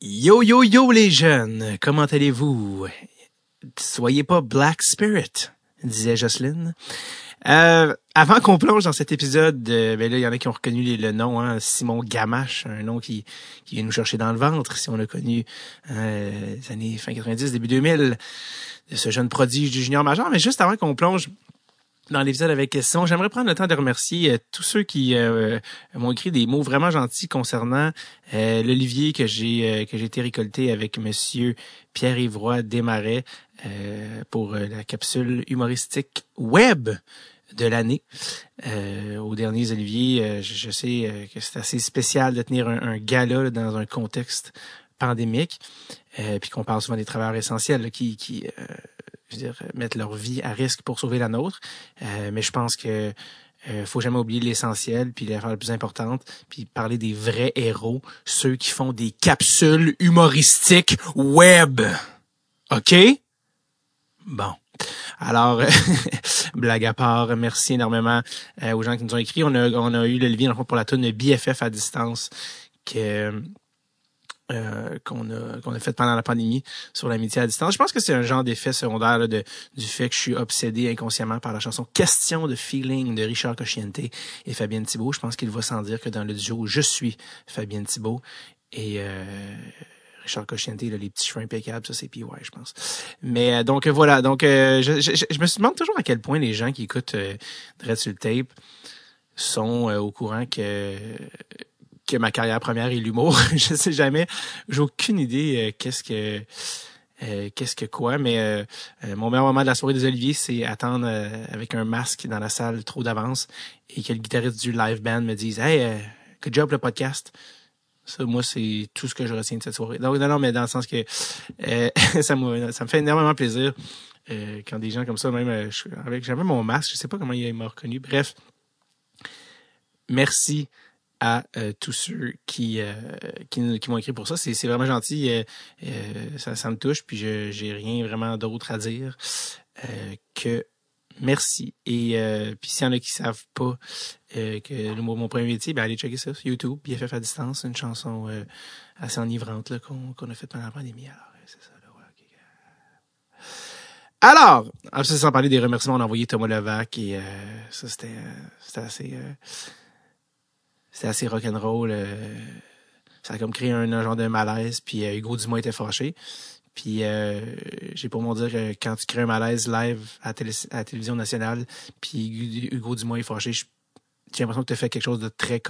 Yo, yo, yo, les jeunes, comment allez-vous? Soyez pas Black Spirit, disait Jocelyne. Euh, avant qu'on plonge dans cet épisode, euh, ben là, il y en a qui ont reconnu le nom, hein, Simon Gamache, un nom qui, qui vient nous chercher dans le ventre, si on a connu euh, les années fin 90, début 2000, de ce jeune prodige du junior major. Mais juste avant qu'on plonge dans l'épisode avec Simon, j'aimerais prendre le temps de remercier euh, tous ceux qui euh, m'ont écrit des mots vraiment gentils concernant euh, l'olivier que j'ai que j'ai été récolté avec Monsieur Pierre Ivroy Desmarais pour la capsule humoristique web de l'année. aux derniers oliviers, je, sais que c'est assez spécial de tenir un, un gala dans un contexte pandémique, puis qu'on parle souvent des travailleurs essentiels qui, qui je veux dire, mettre leur vie à risque pour sauver la nôtre. Euh, mais je pense que euh, faut jamais oublier l'essentiel, puis l'erreur la plus importante, puis parler des vrais héros, ceux qui font des capsules humoristiques web. OK? Bon. Alors, blague à part, merci énormément euh, aux gens qui nous ont écrit. On a, on a eu le lien pour la tonne BFF à distance que euh, qu'on a qu'on a fait pendant la pandémie sur l'amitié à distance. Je pense que c'est un genre d'effet secondaire de, du fait que je suis obsédé inconsciemment par la chanson Question de feeling de Richard Cocciante et Fabienne Thibault. Je pense qu'il va sans dire que dans le duo, je suis Fabienne Thibault et euh, Richard Cocciante, là, les petits cheveux impeccables, ça c'est PY, je pense. Mais euh, donc voilà, donc je, je, je, me demande toujours à quel point les gens qui écoutent euh, Dread tape sont au courant que que ma carrière première est l'humour. je sais jamais. J'ai aucune idée euh, qu'est-ce que euh, qu'est-ce que quoi, mais euh, mon meilleur moment de la soirée des Oliviers, c'est attendre avec un masque dans la salle trop d'avance et que le guitariste du live band me dise Hey, good job le podcast. Ça, moi, c'est tout ce que je retiens de cette soirée. Donc, non, non, mais dans le sens que ça, me, ça me fait énormément plaisir quand des gens comme ça, même avec j'avais mon masque, je sais pas comment il m'a reconnu. Bref, merci à euh, tous ceux qui, euh, qui, qui m'ont écrit pour ça. C'est, vraiment gentil. Euh, ça, ça me touche. Puis je j'ai rien vraiment d'autre à dire que merci. Et puis s'il y en a qui savent pas que le, mon premier métier, ben allez checker ça sur YouTube, BFF à distance, une chanson assez enivrante qu'on, a faite pendant la pandémie. Alors, c'est ça. Alors, Alors, sans parler des remerciements, on a envoyé Thomas Levac et ça c'était assez c'était assez rock'n'roll. Euh, ça a comme créé un, genre de malaise. Puis euh, Hugo Dumas était fâché. Puis euh, j'ai pour mon dire que quand tu crées un malaise live à, à la télévision nationale, puis Hugo Dumas est fâché, j'ai l'impression que tu as fait quelque chose de très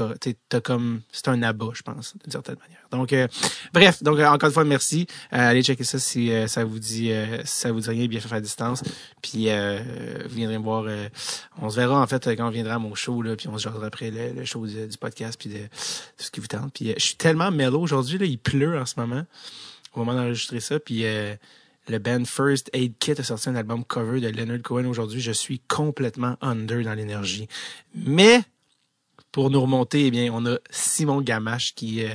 t'as comme c'est un abat je pense d'une certaine manière. Donc euh, bref donc euh, encore une fois merci. Euh, allez checker ça si ça vous dit ça vous dit rien bien fait à distance. Puis vous viendrez me voir on se verra en fait quand on viendra à mon show là puis on se jasera après le, show du, podcast puis de, ce qui vous tente. Puis je suis tellement mellow aujourd'hui là il pleut en ce moment au moment d'enregistrer ça puis le band First Aid Kit a sorti un album cover de Leonard Cohen aujourd'hui. Je suis complètement under dans l'énergie. Mais pour nous remonter, eh bien, on a Simon Gamache qui, euh,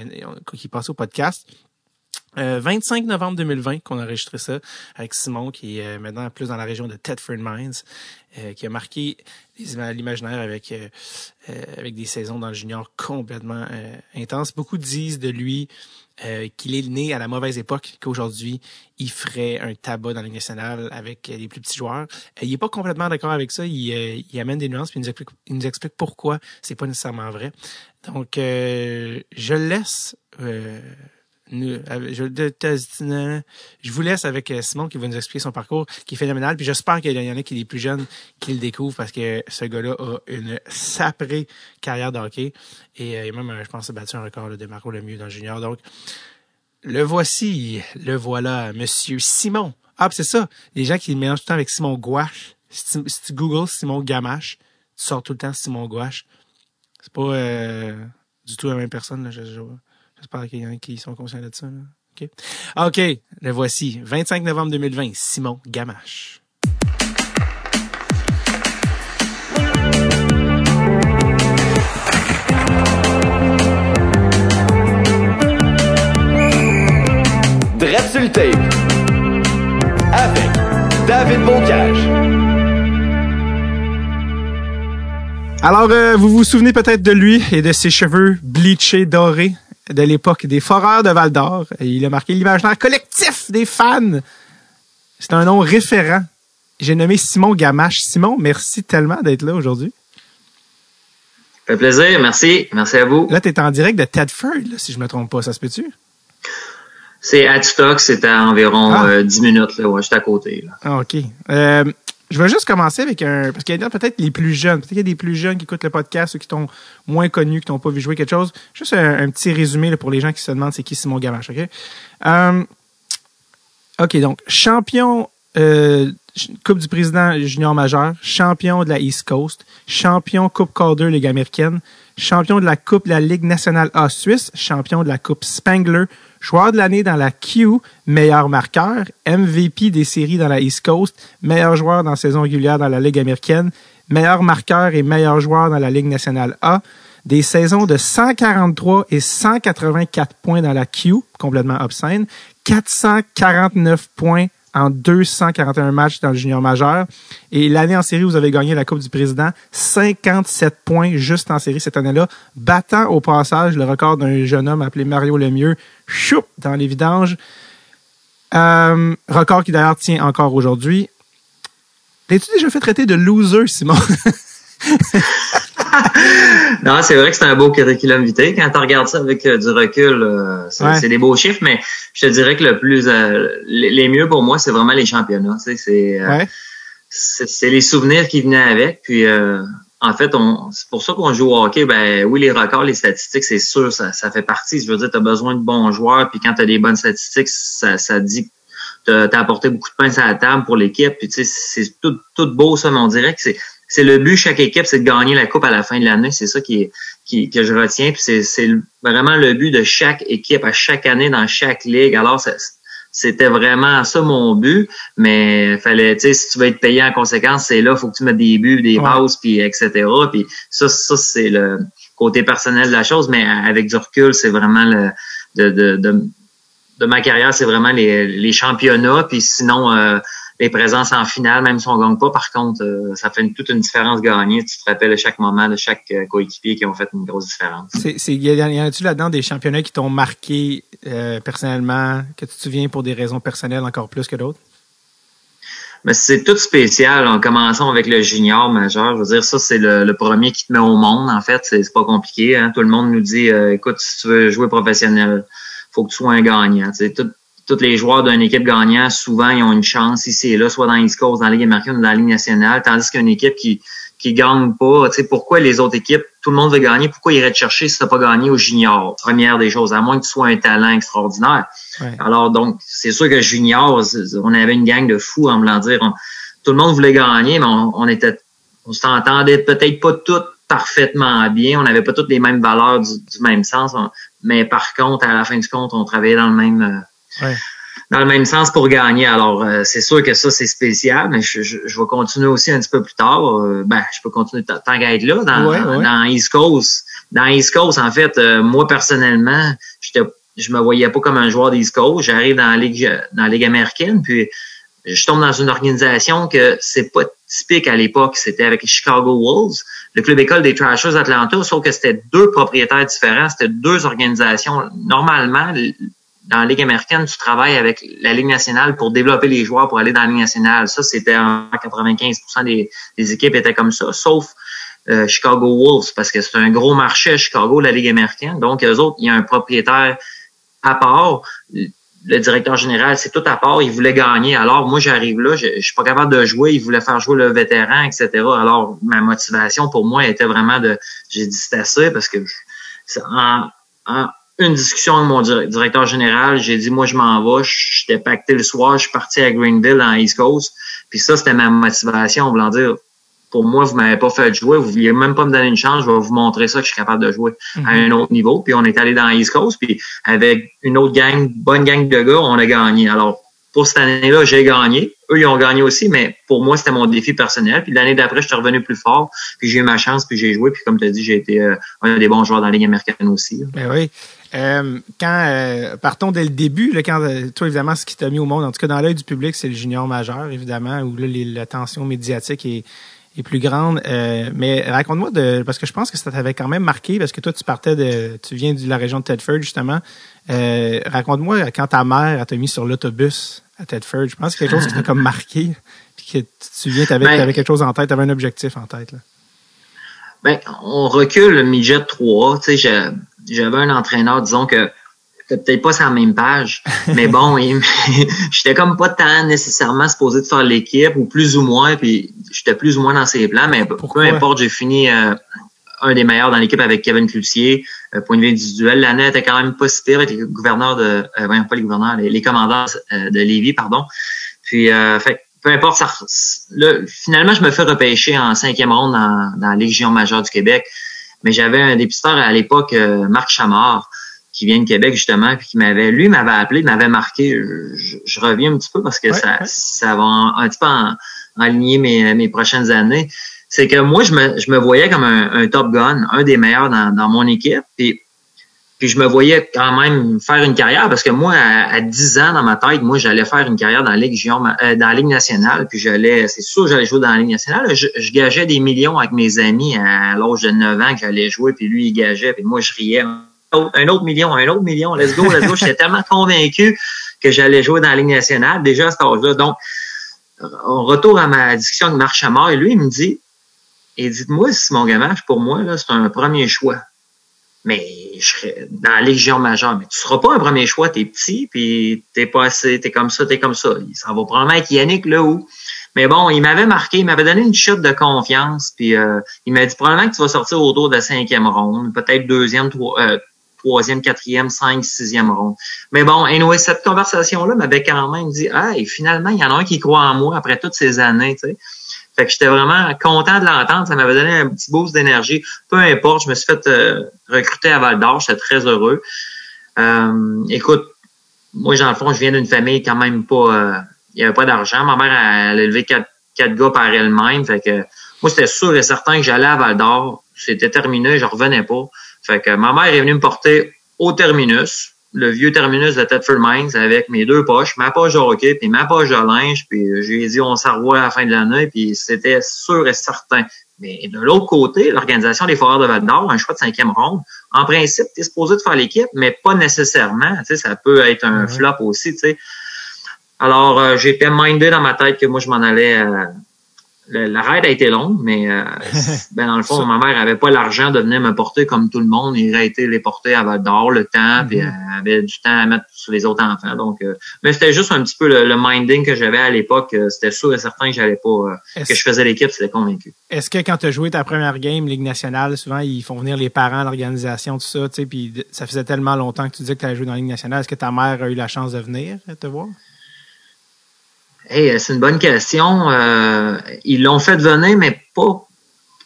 qui passe au podcast. 25 euh, novembre 2020 qu'on a enregistré ça avec Simon qui est euh, maintenant plus dans la région de Thetford Mines qui a marqué l'imaginaire avec avec des saisons dans le junior complètement intenses. Beaucoup disent de lui euh, qu'il est né à la mauvaise époque, qu'aujourd'hui, il ferait un tabac dans la nationale avec les plus petits joueurs. Euh, il est pas complètement d'accord avec ça. Il, euh, il, amène des nuances, puis il nous explique, il nous explique pourquoi c'est pas nécessairement vrai. Donc, je laisse je, vous laisse avec euh, Simon qui va nous expliquer son parcours qui est phénoménal. Puis j'espère qu'il y en a qui les plus jeunes qui le découvrent parce que ce gars-là a une saprée carrière de hockey. Et euh, même, je pense, a battu un record de Marco Lemieux dans le junior. Donc, le voici, le voilà, Monsieur Simon. Ah, c'est ça. Les gens qui le mélangent tout le temps avec Simon Gouache. Si tu, googles Simon Gamache, tu sors tout le temps Simon Gouache. C'est pas euh, du tout la même personne. Là, je, je, J'espère qu'il y en a qui sont conscients de ça. OK. OK, le voici. 25 novembre 2020, Simon Gamache. Tape. Avec David Bocage. Alors, euh, vous vous souvenez peut-être de lui et de ses cheveux bleachés dorés? De l'époque des Foreurs de Val d'Or. Il a marqué l'imaginaire collectif des fans. C'est un nom référent. J'ai nommé Simon Gamache. Simon, merci tellement d'être là aujourd'hui. Ça fait plaisir, merci. Merci à vous. Là, tu es en direct de Tedford, là, si je me trompe pas. Ça se peut-tu? C'est à Stock, c'est à environ Ah. euh, 10 minutes, là, ouais, juste à côté. Là. Ah, OK. Euh, je vais juste commencer avec un. Parce qu'il y a peut-être les plus jeunes. Peut-être qu'il y a des plus jeunes qui écoutent le podcast ou qui t'ont moins connu, qui t'ont pas vu jouer quelque chose. Juste un, petit résumé pour les gens qui se demandent c'est qui Simon Gamache, OK? Euh, OK, donc, champion euh, Coupe du Président junior majeur, champion de la East Coast, champion Coupe Calder Ligue américaine, champion de la Coupe de la Ligue nationale A suisse, champion de la Coupe Spangler, joueur de l'année dans la Q, meilleur marqueur, MVP des séries dans la East Coast, meilleur joueur dans saison régulière dans la Ligue américaine, meilleur marqueur et meilleur joueur dans la Ligue nationale A, des saisons de 143 et 184 points dans la Q, complètement obscène, 449 points en 241 matchs dans le junior majeur. Et l'année en série, vous avez gagné la Coupe du Président, 57 points juste en série cette année-là, battant au passage le record d'un jeune homme appelé Mario Lemieux, choup, dans les vidanges. Euh, record qui d'ailleurs tient encore aujourd'hui. T'es-tu déjà fait traiter de loser, Simon? Non, c'est vrai que c'est un beau curriculum vitae. Quand tu regardes ça avec euh, du recul, euh, c'est Ouais. des beaux chiffres, mais je te dirais que le plus euh, les, les mieux pour moi, c'est vraiment les championnats. Tu sais, c'est Ouais. c'est c'est les souvenirs qui venaient avec. Puis en fait, on c'est pour ça qu'on joue au hockey. Ben oui, les records, les statistiques, c'est sûr, ça, ça fait partie. Je veux dire, tu as besoin de bons joueurs. Puis quand tu as des bonnes statistiques, ça, ça dit que tu as apporté beaucoup de pain à la table pour l'équipe. Puis tu sais, c'est tout, tout beau ça, mais on dirait que c'est c'est le but de chaque équipe, c'est de gagner la coupe à la fin de l'année. C'est ça qui qui, que je retiens. Puis c'est c'est vraiment le but de chaque équipe à chaque année dans chaque ligue. Alors ça- c'était vraiment ça mon but, mais fallait, tu sais, si tu veux être payé en conséquence, c'est là, faut que tu mettes des buts, des passes, puis etc. Puis ça, ça c'est le côté personnel de la chose, mais avec du recul, c'est vraiment le de, de, de, de ma carrière, c'est vraiment les, les championnats, puis sinon euh, les présences en finale, même si on gagne pas, par contre, euh, ça fait une- toute une différence gagnée. Tu te rappelles de chaque moment de chaque euh, coéquipier qui ont fait une grosse différence. C'est, y en a-tu là-dedans des championnats qui t'ont marqué euh, personnellement, que tu te souviens pour des raisons personnelles encore plus que d'autres? Mais c'est tout spécial. En commençant avec le junior majeur, je veux dire, ça, c'est le, le premier qui te met au monde, en fait. C'est pas compliqué. Hein? Tout le monde nous dit écoute, si tu veux jouer professionnel, faut que tu sois un gagnant. Tout- tous les joueurs d'une équipe gagnante, souvent, ils ont une chance ici et là, soit dans East Coast, dans la Ligue américaine ou dans la Ligue nationale, tandis qu'une équipe qui qui gagne pas, tu sais, pourquoi les autres équipes, tout le monde veut gagner, pourquoi ils iraient te chercher si t'as pas gagné au junior? Première des choses, à moins que tu sois un talent extraordinaire. Ouais. Alors donc, c'est sûr que junior, on avait une gang de fous, en voulant dire. On- tout le monde voulait gagner, mais on, on était, on s'entendait peut-être pas tous parfaitement bien. On n'avait pas toutes les mêmes valeurs du, du même sens. On- mais par contre, à la fin du compte, on travaillait dans le même, euh, Ouais. dans le même sens pour gagner. Alors, euh, c'est sûr que ça, c'est spécial, mais je, je, je vais continuer aussi un petit peu plus tard. Euh, ben, je peux continuer tant qu'à être là, dans, Ouais, ouais. dans East Coast. Dans East Coast, en fait, euh, moi, personnellement, j'étais je me voyais pas comme un joueur d'East Coast. J'arrive dans la Ligue dans la Ligue américaine, puis je tombe dans une organisation que c'est pas typique à l'époque. C'était avec les Chicago Wolves, le club école des Trashers d'Atlanta, sauf que c'était deux propriétaires différents, c'était deux organisations. Normalement, dans la Ligue américaine, tu travailles avec la Ligue nationale pour développer les joueurs pour aller dans la Ligue nationale. Ça, c'était en 95 des, des équipes étaient comme ça, sauf euh, Chicago Wolves, parce que c'est un gros marché à Chicago, la Ligue américaine. Donc, eux autres, il y a un propriétaire à part. Le directeur général, c'est tout à part. Il voulait gagner. Alors, moi, j'arrive là, je, je suis pas capable de jouer. Il voulait faire jouer le vétéran, etc. Alors, ma motivation pour moi était vraiment de... J'ai dit c'est assez parce que je- en, en une discussion avec mon dir- directeur général, j'ai dit moi je m'en vais, j'étais pacté le soir, je suis parti à Greenville en East Coast. Puis ça, c'était ma motivation, voulant dire pour moi, vous m'avez pas fait jouer, vous vouliez même pas me donner une chance, je vais vous montrer ça que je suis capable de jouer à un autre niveau. Puis on est allé dans East Coast, puis avec une autre gang, bonne gang de gars, on a gagné. Alors pour cette année-là, j'ai gagné. Eux, ils ont gagné aussi, mais pour moi, c'était mon défi personnel. Puis l'année d'après, je suis revenu plus fort, puis j'ai eu ma chance, puis j'ai joué. Puis comme tu as dit, j'ai été euh, un des bons joueurs dans la Ligue américaine aussi. Ben oui. Euh, quand euh, partons dès le début, là, quand euh, toi évidemment ce qui t'a mis au monde, en tout cas dans l'œil du public, c'est le junior majeur évidemment où là la tension médiatique est, les plus grandes. Euh, mais raconte-moi de parce que je pense que ça t'avait quand même marqué parce que toi tu partais de tu viens de la région de Tedford justement. Euh, raconte-moi quand ta mère t'a mis sur l'autobus à Tedford. Je pense que c'est quelque chose qui t'a comme marqué puis que tu te souviens t'avais ben, avais quelque chose en tête, t'avais un objectif en tête là. Ben, on recule le midget 3. Tu sais, j'avais un entraîneur, disons que peut-être pas sur la même page, mais bon, j'étais comme pas tant nécessairement supposé de faire l'équipe, ou plus ou moins, puis j'étais plus ou moins dans ses plans, mais peu importe, j'ai fini euh, un des meilleurs dans l'équipe avec Kevin Cloutier, euh, point de vue individuel. L'année était quand même pas si pire avec les gouverneurs de, euh, pas les gouverneurs, les, commandants de Lévis, pardon. Puis, fait peu importe, ça, finalement, je me fais repêcher en cinquième ronde dans, dans la Légion majeure du Québec. Mais j'avais un dépisteur à l'époque, Marc Chamard, qui vient de Québec justement, puis qui m'avait, lui m'avait appelé, m'avait marqué. Je, reviens un petit peu parce que ça, ça va un petit peu en, aligner mes, mes prochaines années. C'est que moi, je me, je me voyais comme un, top gun, un des meilleurs dans, dans mon équipe. Puis, puis je me voyais quand même faire une carrière parce que moi, à, 10 ans dans ma tête, moi, j'allais faire une carrière dans la Ligue, euh, dans la Ligue nationale. Puis j'allais, c'est sûr, j'allais jouer dans la Ligue nationale. Je, je gageais des millions avec mes amis à l'âge de 9 ans que j'allais jouer. Puis lui, il gageait. Puis moi, je riais un autre million, un autre million, let's go, let's go. J'étais tellement convaincu que j'allais jouer dans la Ligue nationale déjà à cet âge-là. Donc, on retourne à ma discussion avec Marc Chamard et lui, il me dit, et dites-moi si mon gamage, pour moi, là, c'est un premier choix. Mais je serais dans la Légion majeure. Mais tu seras pas un premier choix, t'es petit, puis t'es pas assez, t'es comme ça, t'es comme ça. Ça va probablement être Yannick là où. Mais bon, il m'avait marqué, il m'avait donné une chute de confiance, puis euh, il m'a dit probablement que tu vas sortir autour de la cinquième ronde, peut-être deuxième, trois, euh, troisième, quatrième, cinq, sixième ronde. Mais bon, anyway, cette conversation-là m'avait quand même dit, et finalement, il y en a un qui croit en moi après toutes ces années, tu sais. Fait que j'étais vraiment content de l'entendre. Ça m'avait donné un petit boost d'énergie. Peu importe, je me suis fait euh, recruter à Val d'Or. J'étais très heureux. Euh, écoute, moi, dans le fond, je viens d'une famille quand même pas... Euh, il n'y avait pas d'argent. Ma mère, elle, a élevé quatre, quatre gars par elle-même. Fait que moi, c'était sûr et certain que j'allais à Val d'Or. C'était terminé, je revenais pas. Fait que ma mère est venue me porter au terminus, le vieux terminus de Thetford Mines avec mes deux poches, ma poche de hockey puis ma poche de linge, puis j'ai dit on s'en revoit à la fin de l'année, puis c'était sûr et certain. Mais de l'autre côté, l'organisation des Foreurs de Val-d'Or, un choix de cinquième ronde, en principe, tu es supposé de faire l'équipe, mais pas nécessairement. Tu sais, ça peut être un flop aussi, tu sais. Alors, euh, j'étais mindé dans ma tête que moi, je m'en allais euh, la raide a été longue, mais euh, ben dans le fond, ma mère avait pas l'argent de venir me porter comme tout le monde. Il aurait été les porter à Val d'Or le temps, puis mhm. elle avait du temps à mettre sur les autres enfants. Donc, euh, mais c'était juste un petit peu le, minding que j'avais à l'époque. Euh, c'était sûr et certain que j'allais pas que je faisais l'équipe, c'était convaincu. Est-ce que quand tu as joué ta première game Ligue nationale, souvent ils font venir les parents, l'organisation, tout ça, tu sais, puis ça faisait tellement longtemps que tu disais que tu allais jouer dans la Ligue nationale. Est-ce que ta mère a eu la chance de venir te voir? Hey, euh, c'est une bonne question. Euh, ils l'ont fait venir, mais pas.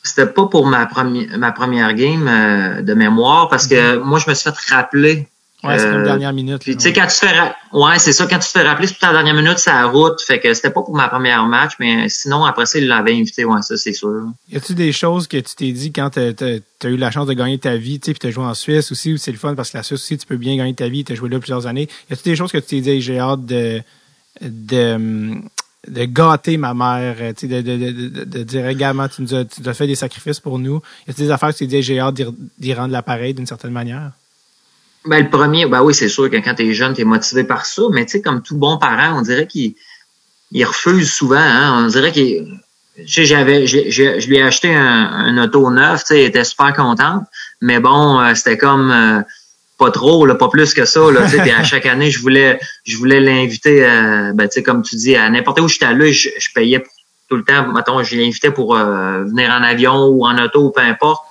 C'était pas pour ma première ma première game euh, de mémoire parce que mhm. moi je me suis fait rappeler. Ouais, c'est la dernière minute. Puis tu sais quand tu fais ouais c'est ça quand tu te fais rappeler toute la dernière minute c'est la route fait que c'était pas pour ma première match mais sinon après ça ils l'avaient invité ouais ça c'est sûr. Y a-tu des choses que tu t'es dit quand tu as, eu la chance de gagner ta vie tu sais puis as joué en Suisse aussi où c'est le fun parce que la Suisse aussi tu peux bien gagner ta vie tu as joué là plusieurs années. Y a-tu des choses que tu t'es dit j'ai hâte de de, de gâter ma mère, de, de, de, de, dire également, tu nous as, tu as fait des sacrifices pour nous. Y a des affaires que tu dis, j'ai hâte d'y rendre l'appareil d'une certaine manière? Ben, le premier, ben oui, c'est sûr que quand tu es jeune, tu es motivé par ça, mais tu sais, comme tout bon parent, on dirait qu'il il refuse souvent. Hein? On dirait qu'il. Je lui ai acheté un, un auto neuf, tu sais, il était super contente, mais bon, euh, c'était comme. Euh, pas trop, là, pas plus que ça. Là, puis à chaque année, je voulais, je voulais l'inviter, euh, ben, comme tu dis, à n'importe où j'étais allé, je, je payais tout le temps. Mettons, je l'invitais pour euh, venir en avion ou en auto ou peu importe.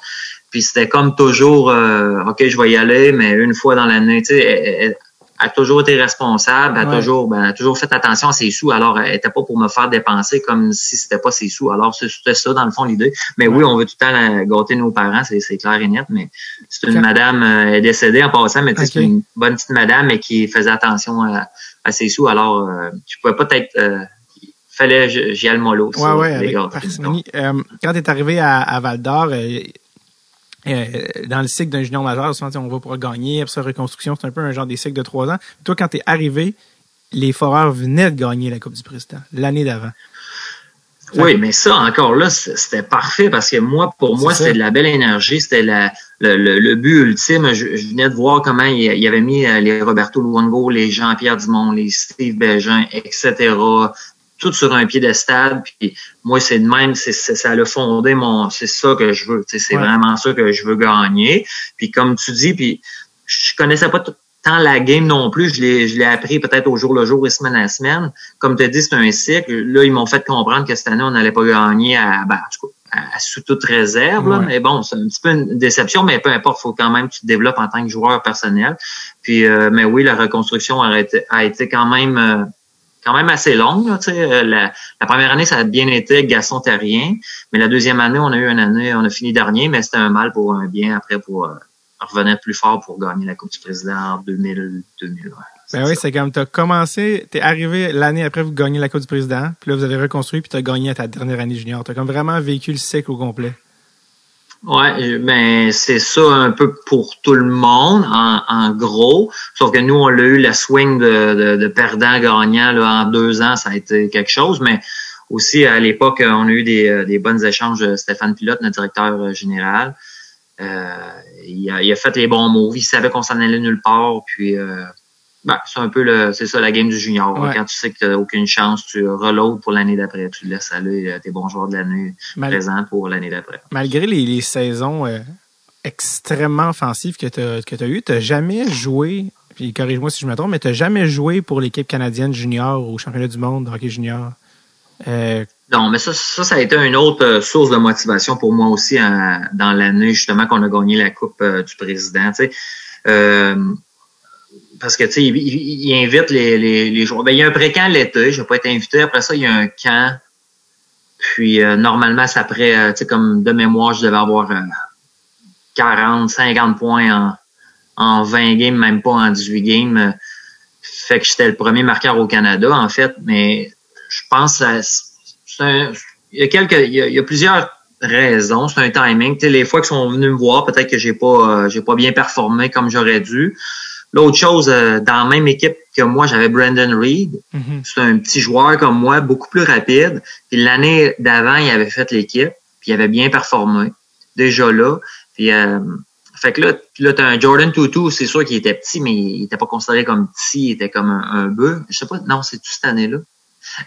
Puis c'était comme toujours, euh, ok, je vais y aller, mais une fois dans l'année. Tu sais, a toujours été responsable, a toujours, ben, a toujours fait attention à ses sous. Alors, elle était pas pour me faire dépenser comme si c'était pas ses sous. Alors, c'était ça, dans le fond, l'idée. Mais oui, on veut tout le temps gâter nos parents, c'est clair et net, mais c'est une madame, euh, est décédée en passant, mais c'est une bonne petite madame, mais qui faisait attention à, ses sous. Alors, euh, je pouvais pas être, euh, fallait j'y aille mollo. Ouais, ouais, euh, quand tu es arrivé à, à Val d'Or, euh, dans le cycle d'un junior majeur, souvent, on va pour gagner, après ça, reconstruction, c'est un peu un genre des cycles de trois ans. Toi, quand tu es arrivé, les Foreurs venaient de gagner la Coupe du Président l'année d'avant. Oui, mais ça, encore là, c'était parfait parce que moi, pour moi, c'était de la belle énergie. C'était le, but ultime. Je, venais de voir comment il, il avait mis euh, les Roberto Luongo, les Jean-Pierre Dumont, les Steve Bégin, etc. Tout sur un piédestal. Puis moi, c'est de même, c'est, ça a fondé mon. C'est ça que je veux. C'est vraiment ça que je veux gagner. Puis comme tu dis, puis je connaissais pas tout la game non plus, je l'ai, je l'ai appris peut-être au jour le jour et semaine à semaine. Comme tu as dit, c'est un cycle. Là, ils m'ont fait comprendre que cette année, on n'allait pas gagner à, ben, à, sous toute réserve. Mais bon, c'est un petit peu une déception, mais peu importe, faut quand même que tu te développes en tant que joueur personnel. Puis, euh, mais oui, la reconstruction a été, a été quand même euh, quand même assez longue. Là, euh, la, la, première année, ça a bien été Gaston Terrien, mais la deuxième année, on a eu une année, on a fini dernier, mais c'était un mal pour un bien après pour revenait plus fort pour gagner la Coupe du Président en 2000, 2020. Ben oui, c'est comme tu as commencé, tu arrivé l'année après vous gagnez la Coupe du Président, puis là vous avez reconstruit puis tu as gagné à ta dernière année junior. Tu comme vraiment vécu le cycle au complet. Ouais, ben c'est ça un peu pour tout le monde en, gros. Sauf que nous on a eu la swing de, de, perdant gagnant en deux ans, ça a été quelque chose, mais aussi à l'époque on a eu des, euh, des bonnes échanges. Stéphane Pilote, notre directeur euh, général, euh, il, a, il, a, fait les bons moves. Il savait qu'on s'en allait nulle part. Puis, euh, ben, c'est un peu le, c'est ça la game du junior. Quand tu sais que tu n'as aucune chance, tu reloads pour l'année d'après. Tu laisses aller euh, tes bons joueurs de l'année présents pour l'année d'après. Malgré les, les saisons euh, extrêmement offensives que tu as, que as eues, tu jamais joué, puis corrige-moi si je me trompe, mais tu jamais joué pour l'équipe canadienne junior au championnat du monde de hockey junior. Euh, non, mais ça, ça, ça a été une autre source de motivation pour moi aussi dans l'année justement qu'on a gagné la Coupe euh, du Président. Euh, parce que tu sais, il, invite les, les, les joueurs. Ben, il y a un pré-camp l'été, je vais pas être invité. Après ça, il y a un camp. Puis normalement, ça après, tu sais, comme de mémoire, je devais avoir 40, 50 points en, en 20 games, même pas en 18 games. Fait que j'étais le premier marqueur au Canada, en fait, mais je pense que il y a quelques, il y a, plusieurs raisons. C'est un timing. Tu les fois qu'ils sont venus me voir, peut-être que j'ai pas, euh, j'ai pas bien performé comme j'aurais dû. L'autre chose, euh, dans la même équipe que moi, j'avais Brandon Reed. Mm-hmm. C'est un petit joueur comme moi, beaucoup plus rapide. Puis l'année d'avant, il avait fait l'équipe, puis il avait bien performé. Déjà là. Puis euh, fait que là, là t'as un Jordan Tutu, c'est sûr qu'il était petit, mais il était pas considéré comme petit, il était comme un, un bœuf. Je sais pas, non, c'est tout cette année-là?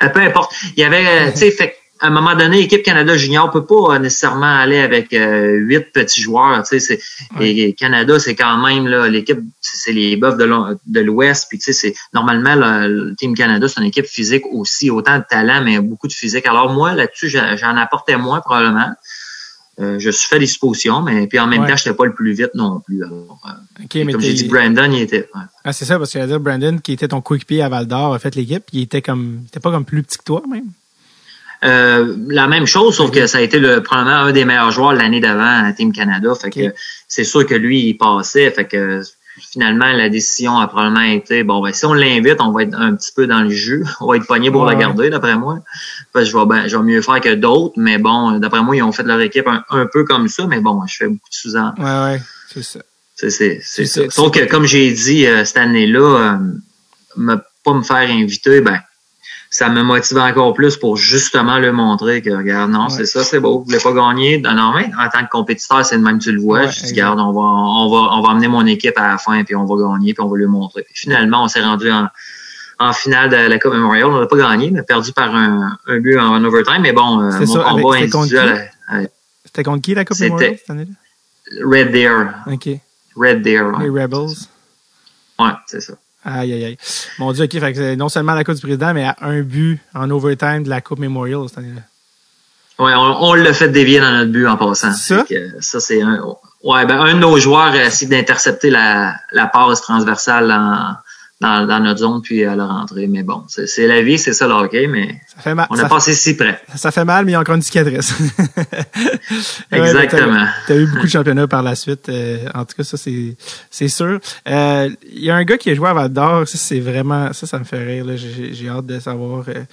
Euh, peu importe. Il y avait, euh, tu sais, fait à un moment donné, l'équipe Canada junior peut pas euh, nécessairement aller avec huit petits joueurs. Tu sais, et Canada, c'est quand même là l'équipe, c'est les Buffs de l'Ouest. Puis tu sais, c'est normalement le Team Canada, c'est une équipe physique aussi, autant de talent, mais beaucoup de physique. Alors moi, là-dessus, j'en apportais moins probablement. je suis fait des suppositions, mais puis en même temps, je n'étais pas le plus vite non plus. Alors, comme j'ai dit, Brandon, il était. Ah, c'est ça, parce que dire Brandon, qui était ton coéquipier à Val d'Or, a fait l'équipe, il était comme. Il était pas comme plus petit que toi, même. Euh, la même chose, sauf que ça a été le, probablement un des meilleurs joueurs l'année d'avant à Team Canada. Fait que c'est sûr que lui, il passait. Fait que finalement, la décision a probablement été bon, ben, si on l'invite, on va être un petit peu dans le jus. On va être pogné pour la garder, d'après moi. Parce que je vais, ben, je vais mieux faire que d'autres, mais bon, d'après moi, ils ont fait leur équipe un, peu comme ça, mais bon, je fais beaucoup de sous-ans. Ouais, ouais, c'est ça. C'est ça. Sauf que, comme j'ai dit euh, cette année-là, euh, pas me faire inviter, ben, ça me motive encore plus pour justement le montrer que, regarde, non, c'est ça, c'est beau. Vous voulez pas gagner? Non, mais en tant que compétiteur, c'est le même, tu le vois. je dis, regarde, on va, on va, on va amener mon équipe à la fin, puis on va gagner, puis on va le montrer. finalement, on s'est rendu en, en finale de la Coupe Memorial. On n'a pas gagné, mais perdu par un, un but en, overtime. Mais bon, euh, mon ça, combat individuel. C'était contre qui la Coupe Memorial cette année-là? Red Deer. OK. Red Deer. Les Rebels. Ouais, c'est ça. Aïe, aïe, aïe. Mon Dieu, OK, fait que non seulement la Coupe du Président, mais à un but en overtime de la Coupe Memorial cette année-là. Ouais, on, l'a fait dévier dans notre but en passant. Ça? ça, c'est un. Ouais, ben, un de nos joueurs a essayé d'intercepter la, la passe transversale en, dans, dans, notre zone puis à la rentrée. Mais bon, c'est la vie, c'est ça le hockey, mais ça fait mal, on a passé si près. Ça fait mal, mais il y a encore une cicatrice. Exactement. tu as, eu beaucoup de championnats par la suite. Euh, en tout cas, ça, c'est sûr. Euh, il y a un gars qui a joué à Val d'Or. Ça, c'est vraiment... Ça, ça me fait rire. J'ai hâte de savoir euh,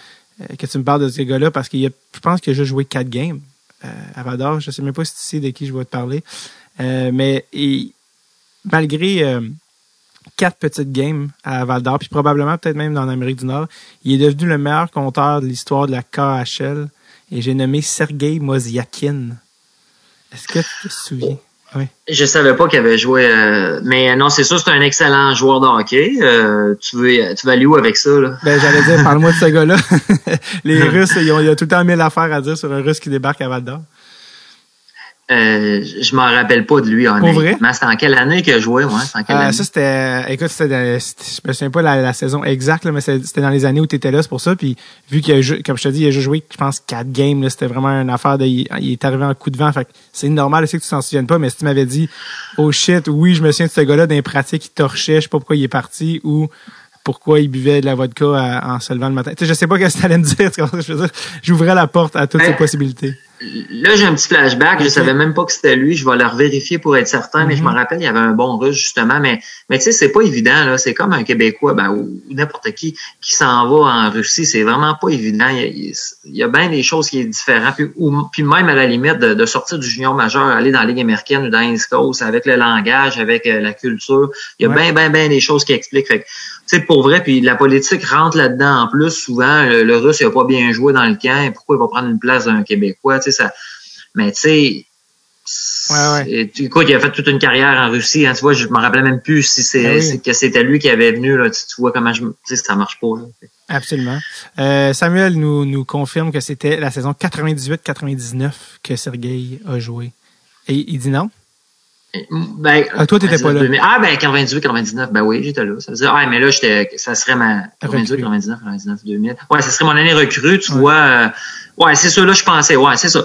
que tu me parles de ce gars-là parce qu'il je pense qu'il a juste joué quatre games à Val d'Or. Je sais même pas si tu sais de qui je vais te parler. mais et, malgré quatre petites games à Val d'Or, puis probablement peut-être même dans l'Amérique du Nord. Il est devenu le meilleur compteur de l'histoire de la KHL. et j'ai nommé Sergei Moziakin. Est-ce que tu te souviens? Oui. Je savais pas qu'il avait joué, euh, mais non, c'est sûr, c'est un excellent joueur de hockey. Euh, tu veux, tu vas aller où avec ça là? Ben j'allais dire, parle-moi de ce gars-là. Les Russes, ils ont, il y a tout le temps mille affaires à dire sur un Russe qui débarque à Val d'Or. Euh, je m'en rappelle pas de lui, honnêtement. vrai? C'était en quelle année qu'il a joué, ouais? Quelle Euh, année? ça, c'était, écoute, c'était, je me souviens pas la, la saison exacte, là, mais c'était dans les années où tu étais là, c'est pour ça. Puis, vu qu'il a, comme je te dis, il a joué, je pense, quatre games, là, c'était vraiment une affaire de, il, il est arrivé en coup de vent. Fait que c'est normal, je sais que tu t'en souviennes pas, mais si tu m'avais dit, oh shit, oui, je me souviens de ce gars-là, dans les pratiques, il torchait, je sais pas pourquoi il est parti, ou pourquoi il buvait de la vodka à- en se levant le matin. Tu sais, je sais pas ce que tu allais me dire, tu je veux dire? J'ouvrais la porte à toutes Ouais. ces possibilités. Là, j'ai un petit flashback. Je Ok. savais même pas que c'était lui. Je vais le revérifier pour être certain, mais je me Mhm. rappelle, il y avait un bon russe, justement. Mais, mais tu sais, c'est pas évident, là. C'est comme un Québécois, ben, ou, n'importe qui, qui s'en va en Russie. C'est vraiment pas évident. Il y a, il y a bien des choses qui est différent. Puis, ou, puis même, à la limite, de, de sortir du junior majeur, aller dans la Ligue américaine ou dans East Coast, avec le langage, avec euh, la culture. Il y a Ouais. bien, bien, bien des choses qui expliquent. Fait que, tu sais, pour vrai, puis la politique rentre là-dedans en plus. Souvent, le, le russe, il a pas bien joué dans le camp. Pourquoi il va prendre une place d'un Québécois? Tu sais, ça, mais tu sais, Ouais, tu- écoute, il a fait toute une carrière en Russie. Hein, tu vois, je me rappelais même plus si c'est oui. c'est que c'était lui qui avait venu. Là, tu, tu vois comment je, me- tu sais, ça marche pas. Là. Absolument. Euh, Samuel nous, nous confirme que c'était la saison 98-99 que Sergei a joué. Et il dit non? Ben, Ah, toi, t'étais pas là. 2000. Ah, ben, 98, 99, ben oui, j'étais là. Ça veut dire, ah, mais là, j'étais, ça serait ma, 98, Recrue. 99, 99, 2000. Ouais, ça serait mon année recrue, tu Ouais. vois. euh, ouais, c'est ça, là, je pensais, ouais, c'est ça.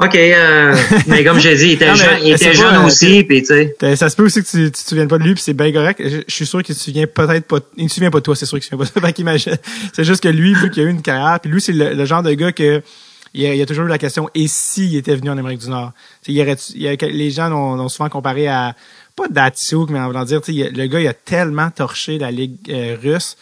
OK, euh, mais comme j'ai dit, il était Non, jeune, il était jeune euh, aussi, puis tu sais. Ça se peut aussi que tu, tu te souviennes pas de lui, puis c'est bien correct. Je, je suis sûr qu'il se souvient peut-être pas. Il ne se souvient pas de toi, c'est sûr qu'il se souvient pas de toi. Fait qu'imagine- C'est juste que lui, vu qu'il a eu une carrière, puis lui, c'est le, le genre de gars que il a, il a toujours eu la question et s'il était venu en Amérique du Nord? Il y aurait, il y a- les gens l'ont souvent comparé à pas Datsuk, mais en voulant dire, a- le gars, il a tellement torché la ligue euh, russe.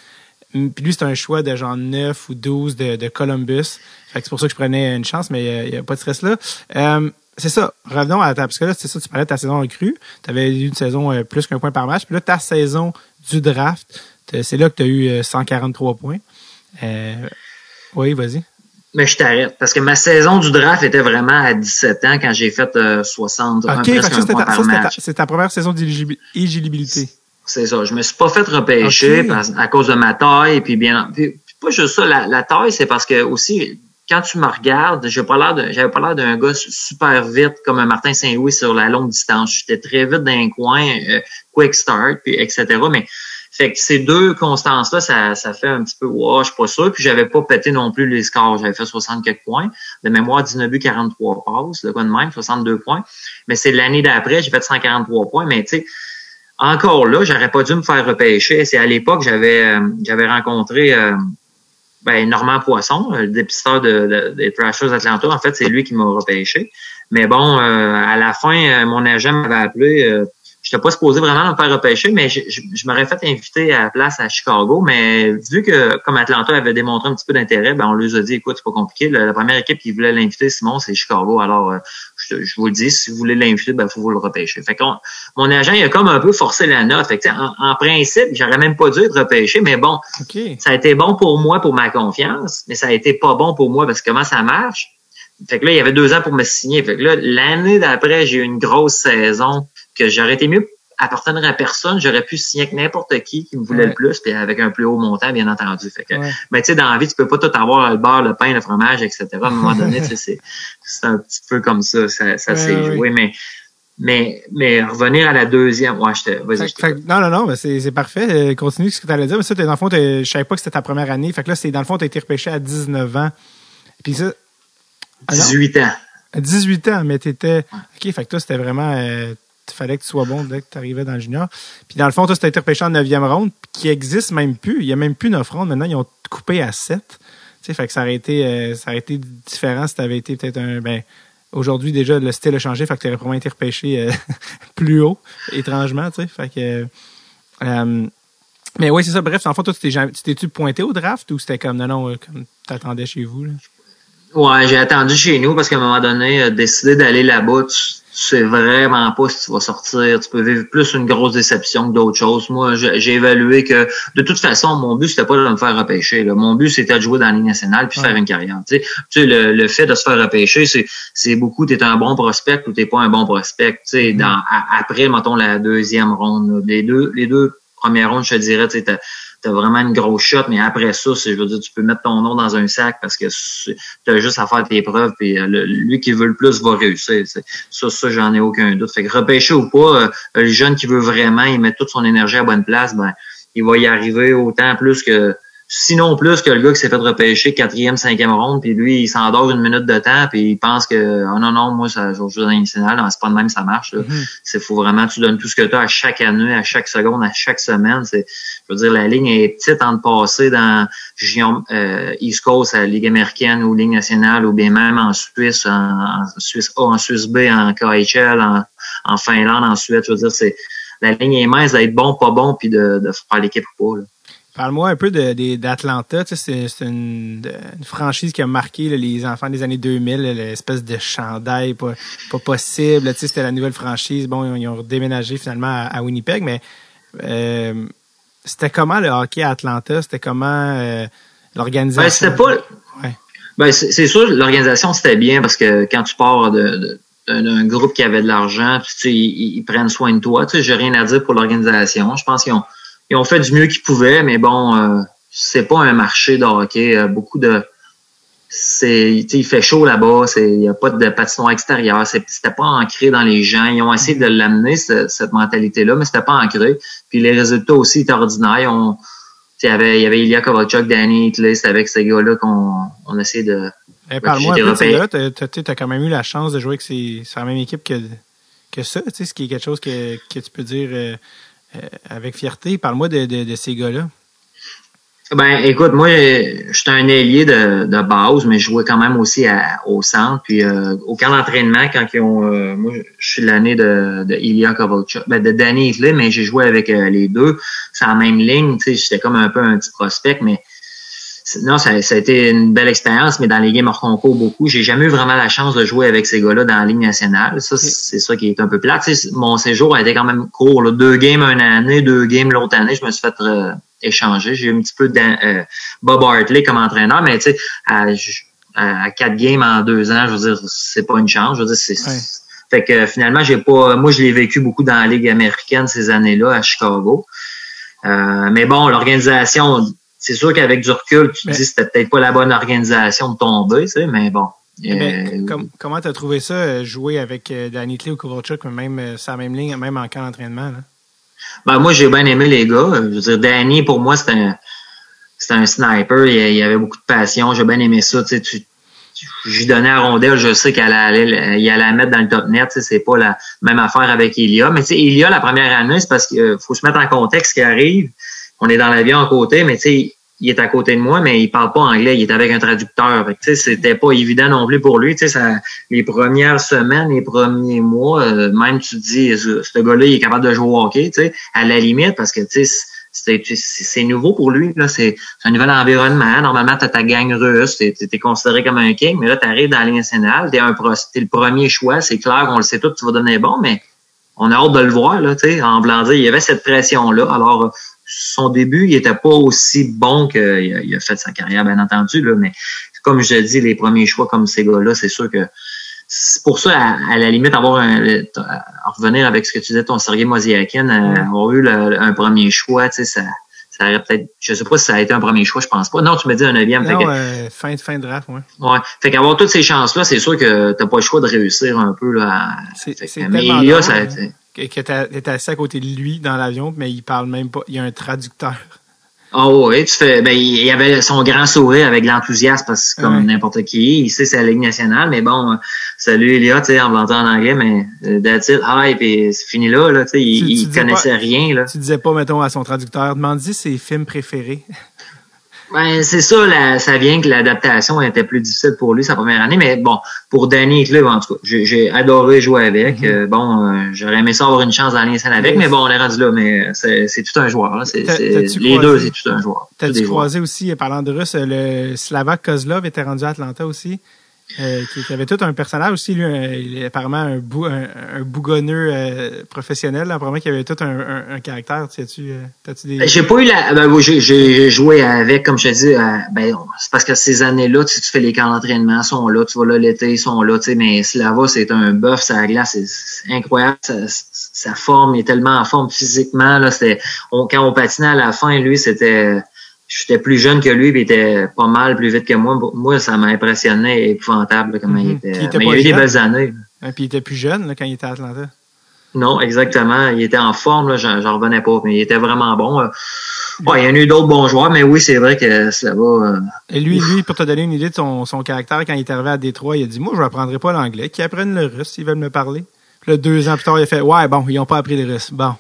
Puis lui, c'est un choix de genre 9 ou 12 de, de Columbus. C'est pour ça que je prenais une chance, mais euh, il n'y a pas de stress là. Euh, c'est ça. Revenons à ta, parce que là, c'est ça, tu parlais de ta saison recrue. Tu avais eu une saison euh, plus qu'un point par match. Puis là, ta saison du draft, c'est là que tu as eu euh, 143 points. Euh, oui, vas-y. Mais je t'arrête. Parce que ma saison du draft était vraiment à 17 ans quand j'ai fait euh, 60, OK, point ta, ta- match. c'est ta première saison d'éligibilité. C'est ça. Je me suis pas fait repêcher parce- à cause de ma taille. Puis bien, puis, pas juste ça. La, la taille, c'est parce que aussi, quand tu me regardes, j'ai pas l'air de, j'avais pas l'air d'un gars su- super vite comme un Martin Saint-Louis sur la longue distance. J'étais très vite dans un coin, euh, quick start, puis etc. Mais fait que ces deux constances-là, ça, ça fait un petit peu, wow, je suis pas sûr. Puis j'avais pas pété non plus les scores. J'avais fait 60 quelques points. De mémoire, 19 buts, 43 passes, le quoi de même, 62 points. Mais c'est l'année d'après, j'ai fait 143 points. Mais tu sais, encore là, j'aurais pas dû me faire repêcher. C'est à l'époque, j'avais euh, j'avais rencontré euh, ben, Normand Poisson, le dépisteur de, de- des Thrashers d'Atlanta. En fait, c'est lui qui m'a repêché. Mais bon, euh, à la fin, mon agent m'avait appelé. Je n'étais pas supposé vraiment me faire repêcher, mais je, je, je m'aurais fait inviter à la place à Chicago. Mais vu que comme Atlanta avait démontré un petit peu d'intérêt, ben on lui a dit écoute, c'est pas compliqué. La, la première équipe qui voulait l'inviter, Simon, c'est Chicago. Alors, euh, je, je vous le dis, si vous voulez l'inviter, ben faut vous le repêcher. Fait qu'on mon agent, il a comme un peu forcé la note. Fait que, en, en principe, j'aurais même pas dû être repêché, mais bon, OK. ça a été bon pour moi pour ma confiance, mais ça a été pas bon pour moi parce que comment ça marche? Fait que là, il y avait deux ans pour me signer. Fait que là, l'année d'après, j'ai eu une grosse saison que j'aurais été mieux appartenir à personne. J'aurais pu signer avec n'importe qui qui me voulait Ouais. le plus, puis avec un plus haut montant, bien entendu. Fait que, Ouais. mais tu sais, dans la vie, tu peux pas tout avoir le beurre, le pain, le fromage, etc. À un moment donné, tu c'est, c'est un petit peu comme ça. Ça, s'est ouais, joué. Mais, mais, mais revenir à la deuxième, ouais, je te, vas-y, non, non, non, c'est c'est parfait. Euh, Continue ce que tu allais dire. Mais ça, dans le fond, je savais pas que c'était ta première année. Fait que là, c'est dans le fond, tu as été repêché à 19 ans. Puis ça. Ah non? 18 ans. À 18 ans, mais t'étais. OK, fait que toi, c'était vraiment. Euh, fallait que tu sois bon dès que tu arrivais dans le junior. Puis dans le fond, toi, c'était repêché en 9e ronde, qui existe même plus. Il y a même plus 9 rondes. Maintenant, ils ont coupé à 7. Tu sais, fait que ça aurait été, euh, ça aurait été différent si tu avais été peut-être un. Ben, Aujourd'hui, déjà, le style a changé, fait que tu aurais probablement été repêché euh, plus haut, étrangement, tu sais. Fait que. euh, mais oui, c'est ça. Bref, en fait, toi, tu t'es-tu pointé au draft ou c'était comme non, non, comme t'attendais chez vous? Là? Ouais, j'ai attendu chez nous parce qu'à un moment donné, décider d'aller là-bas, sais vraiment pas si tu vas sortir. Tu peux vivre plus une grosse déception que d'autres choses. Moi, j'ai évalué que de toute façon, mon but, c'était pas de me faire repêcher. Là. Mon but, c'était de jouer dans la Ligue nationale puis faire une carrière. Tu sais, tu sais le, le, fait de se faire repêcher, c'est, c'est beaucoup, tu es un bon prospect ou t'es pas un bon prospect. Tu sais, mm-hmm. dans, après, mettons, la deuxième ronde. Les deux, les deux premières rondes, je te dirais, tu sais, t'as vraiment une grosse shot, mais après ça, je veux dire, tu peux mettre ton nom dans un sac parce que tu as juste à faire tes preuves, puis euh, lui qui veut le plus va réussir. Ça, ça, j'en ai aucun doute. Fait que repêcher ou pas, euh, le jeune qui veut vraiment, il met toute son énergie à bonne place, ben, il va y arriver autant plus que sinon plus que le gars qui s'est fait repêcher quatrième, cinquième ronde, puis lui, il s'endort une minute de temps, puis il pense que oh non, non, moi, ça, je joue dans l'international, c'est pas de même, ça marche. Mm-hmm. C'est faut vraiment, tu donnes tout ce que tu as à chaque année, à chaque seconde, à chaque semaine. C'est, je veux dire, la ligne est petite en passer dans euh, East Coast, à la Ligue américaine ou Ligue nationale, ou bien même en Suisse, en, Suisse A, en Suisse B, en KHL, en, en Finlande, en Suède. Je veux dire, c'est la ligne est mince d'être bon, pas bon, puis de, de faire l'équipe ou pas. Parle-moi un peu d'Atlanta. Tu sais, c'est une, une, franchise qui a marqué les enfants des années 2000, l'espèce de chandail pas, pas possible. Tu sais, c'était la nouvelle franchise. Bon, ils ont déménagé finalement à, Winnipeg, mais euh, c'était comment le hockey à Atlanta? C'était comment euh, l'organisation? Ben, c'était pas... Ouais. Ben, c'est sûr, l'organisation, c'était bien parce que quand tu pars de, d'un groupe qui avait de l'argent, tu sais, ils, ils, prennent soin de toi. Tu sais, j'ai rien à dire pour l'organisation. Je pense qu'ils ont ils ont fait du mieux qu'ils pouvaient, mais bon, euh, c'est pas un marché de hockey. Euh, beaucoup de c'est il fait chaud là-bas, il n'y a pas de patinoire extérieur, c'était pas ancré dans les gens. Ils ont essayé de l'amener, cette, mentalité-là, mais c'était pas ancré. Puis les résultats aussi étaient ordinaires. On, il y avait, il y avait Ilya Kovalchuk, Danny Hitler, c'est avec ces gars-là qu'on on essaie de. Eh, Parle-moi un peu de Tu as quand même eu la chance de jouer avec ces, la même équipe que, que ça, ce qui est quelque chose que, que tu peux dire. Euh, avec fierté. Parle-moi de, ces gars-là. Ben, écoute, moi, j'étais un ailier de, base, mais je jouais quand même aussi au centre. Puis euh, au camp d'entraînement, quand ils ont, euh, moi, je suis l'année de, de Ilya Kovalchuk, ben, de Danny Hitler, mais j'ai joué avec les deux. C'est la même ligne, tu sais, j'étais comme un peu un petit prospect, mais non, ça, ça, a été une belle expérience, mais dans les games hors concours beaucoup. J'ai jamais eu vraiment la chance de jouer avec ces gars-là dans la Ligue nationale. Ça, c'est ça qui est un peu plat. mon séjour a été quand même court. Deux games une année, deux games l'autre année. Je me suis fait euh, échanger. J'ai eu un petit peu de euh, Bob Hartley comme entraîneur, mais tu sais, à, quatre games en deux ans, je veux dire, c'est pas une chance. Je veux dire, c'est. Fait que finalement, j'ai pas. Moi, je l'ai vécu beaucoup dans la Ligue américaine ces années-là à Chicago. Euh, mais bon, l'organisation c'est sûr qu'avec du recul, tu te dis que c'était peut-être pas la bonne organisation de tomber, tu sais, mais bon. Eh ben, euh, comment tu as trouvé ça, euh, jouer avec euh, Danny Tley ou Kovalchuk, même sa même ligne, même en camp d'entraînement? Ben, moi, j'ai bien aimé les gars. Je veux dire, Danny, pour moi, c'était un, un sniper. Il, il, avait beaucoup de passion. J'ai bien aimé ça. Tu tu, lui donnais à rondelle, je sais qu'elle allait, il allait la mettre dans le top net. C'est pas la même affaire avec Elia. Mais Elia, la première année, c'est parce qu'il faut se mettre en contexte ce qui arrive on est dans l'avion à côté, mais tu sais, il est à côté de moi, mais il parle pas anglais, il est avec un traducteur. Tu sais, c'était pas évident non plus pour lui. Ça, les premières semaines, les premiers mois, euh, même tu dis, ce, gars-là, il est capable de jouer au hockey, à la limite, parce que c'est nouveau pour lui. là C'est un nouvel environnement. Normalement, tu as ta gang russe, tu es, considéré comme un king, mais là, tu arrives dans nationale, tu es, es, le premier choix, c'est clair, on le sait tout, tu vas donner bon, mais on a hâte de le voir, là, tu sais, en blanc Il y avait cette pression-là. Alors, son début, il était pas aussi bon qu'il a, fait sa carrière, bien entendu, là, mais comme je dis, les premiers choix comme ces gars-là, c'est sûr que c'est pour ça, à, la limite, avoir un, revenir avec ce que tu disais, ton Sergei Moziakin, euh, avoir eu un premier choix, tu sais, ça, ça aurait peut-être, je sais pas si ça a été un premier choix, je pense pas. Non, tu me dis un neuvième. Non, euh, fin, fin de draft, ouais. Ouais. Fait qu'avoir toutes ces chances-là, c'est sûr que t'as pas le choix de réussir un peu, là. C'est, mais il y a, ça a tu es assis à côté de lui dans l'avion, mais il parle même pas. Il y a un traducteur. Oh oui, tu fais. Ben, il avait son grand sourire avec l'enthousiasme parce que comme n'importe qui, il sait c'est la Ligue nationale, mais bon, salut Elia, tu sais, en l'entendant en anglais, mais euh, that's it, hi, puis c'est fini là, là, tu sais, il, il connaissait rien là. Tu disais pas, mettons, à son traducteur, demande-y ses films préférés. Ben, c'est ça, là, ça vient que l'adaptation était plus difficile pour lui sa première année, mais bon, pour Danny Club, en tout cas, j'ai adoré jouer avec. Mm-hmm. Euh, bon, euh, j'aurais aimé ça avoir une chance dans scène avec, mais bon, on est rendu là, mais c'est tout un joueur. Là. les deux, c'est tout un joueur. T'as-tu croisé aussi, parlant de russe, le Slavak Kozlov était rendu à Atlanta aussi? Euh, qui, qui avait tout un personnage aussi, lui, il est apparemment un, bou, un, un bougonneux euh, professionnel, là, apparemment qu'il avait tout un, un, caractère. Euh, t'as-tu des... J'ai pas eu la. Ben, j'ai- joué avec, comme je te dis, euh, ben, c'est parce que ces années-là, tu, tu fais les camps d'entraînement, sont là, tu vas là l'été, ils sont là, tu sais, mais Slava, c'est un bœuf, ça glace, c'est incroyable, sa, sa forme, il est tellement en forme physiquement, là, c'était, on, quand on patinait à la fin, lui, c'était, j'étais plus jeune que lui, puis il était pas mal plus vite que moi. Moi, ça m'a impressionné, épouvantable, là, comment il Mhm. il était mais il a eu des belles années. Puis il était plus jeune là, quand il était à Atlanta. Non, exactement. Il était en forme, j'en revenais pas, mais il était vraiment bon. Euh, Ouais, il y en a eu d'autres bons joueurs, mais oui, c'est vrai que Slava. euh, Et lui, lui, pour te donner une idée de son, son caractère, quand il est arrivé à Détroit, il a dit Moi, je n'apprendrai pas l'anglais, qu'ils apprennent le russe, s'ils veulent me parler. Puis là, deux ans plus tard, il a fait Ouais, bon, ils n'ont pas appris le russe. Bon,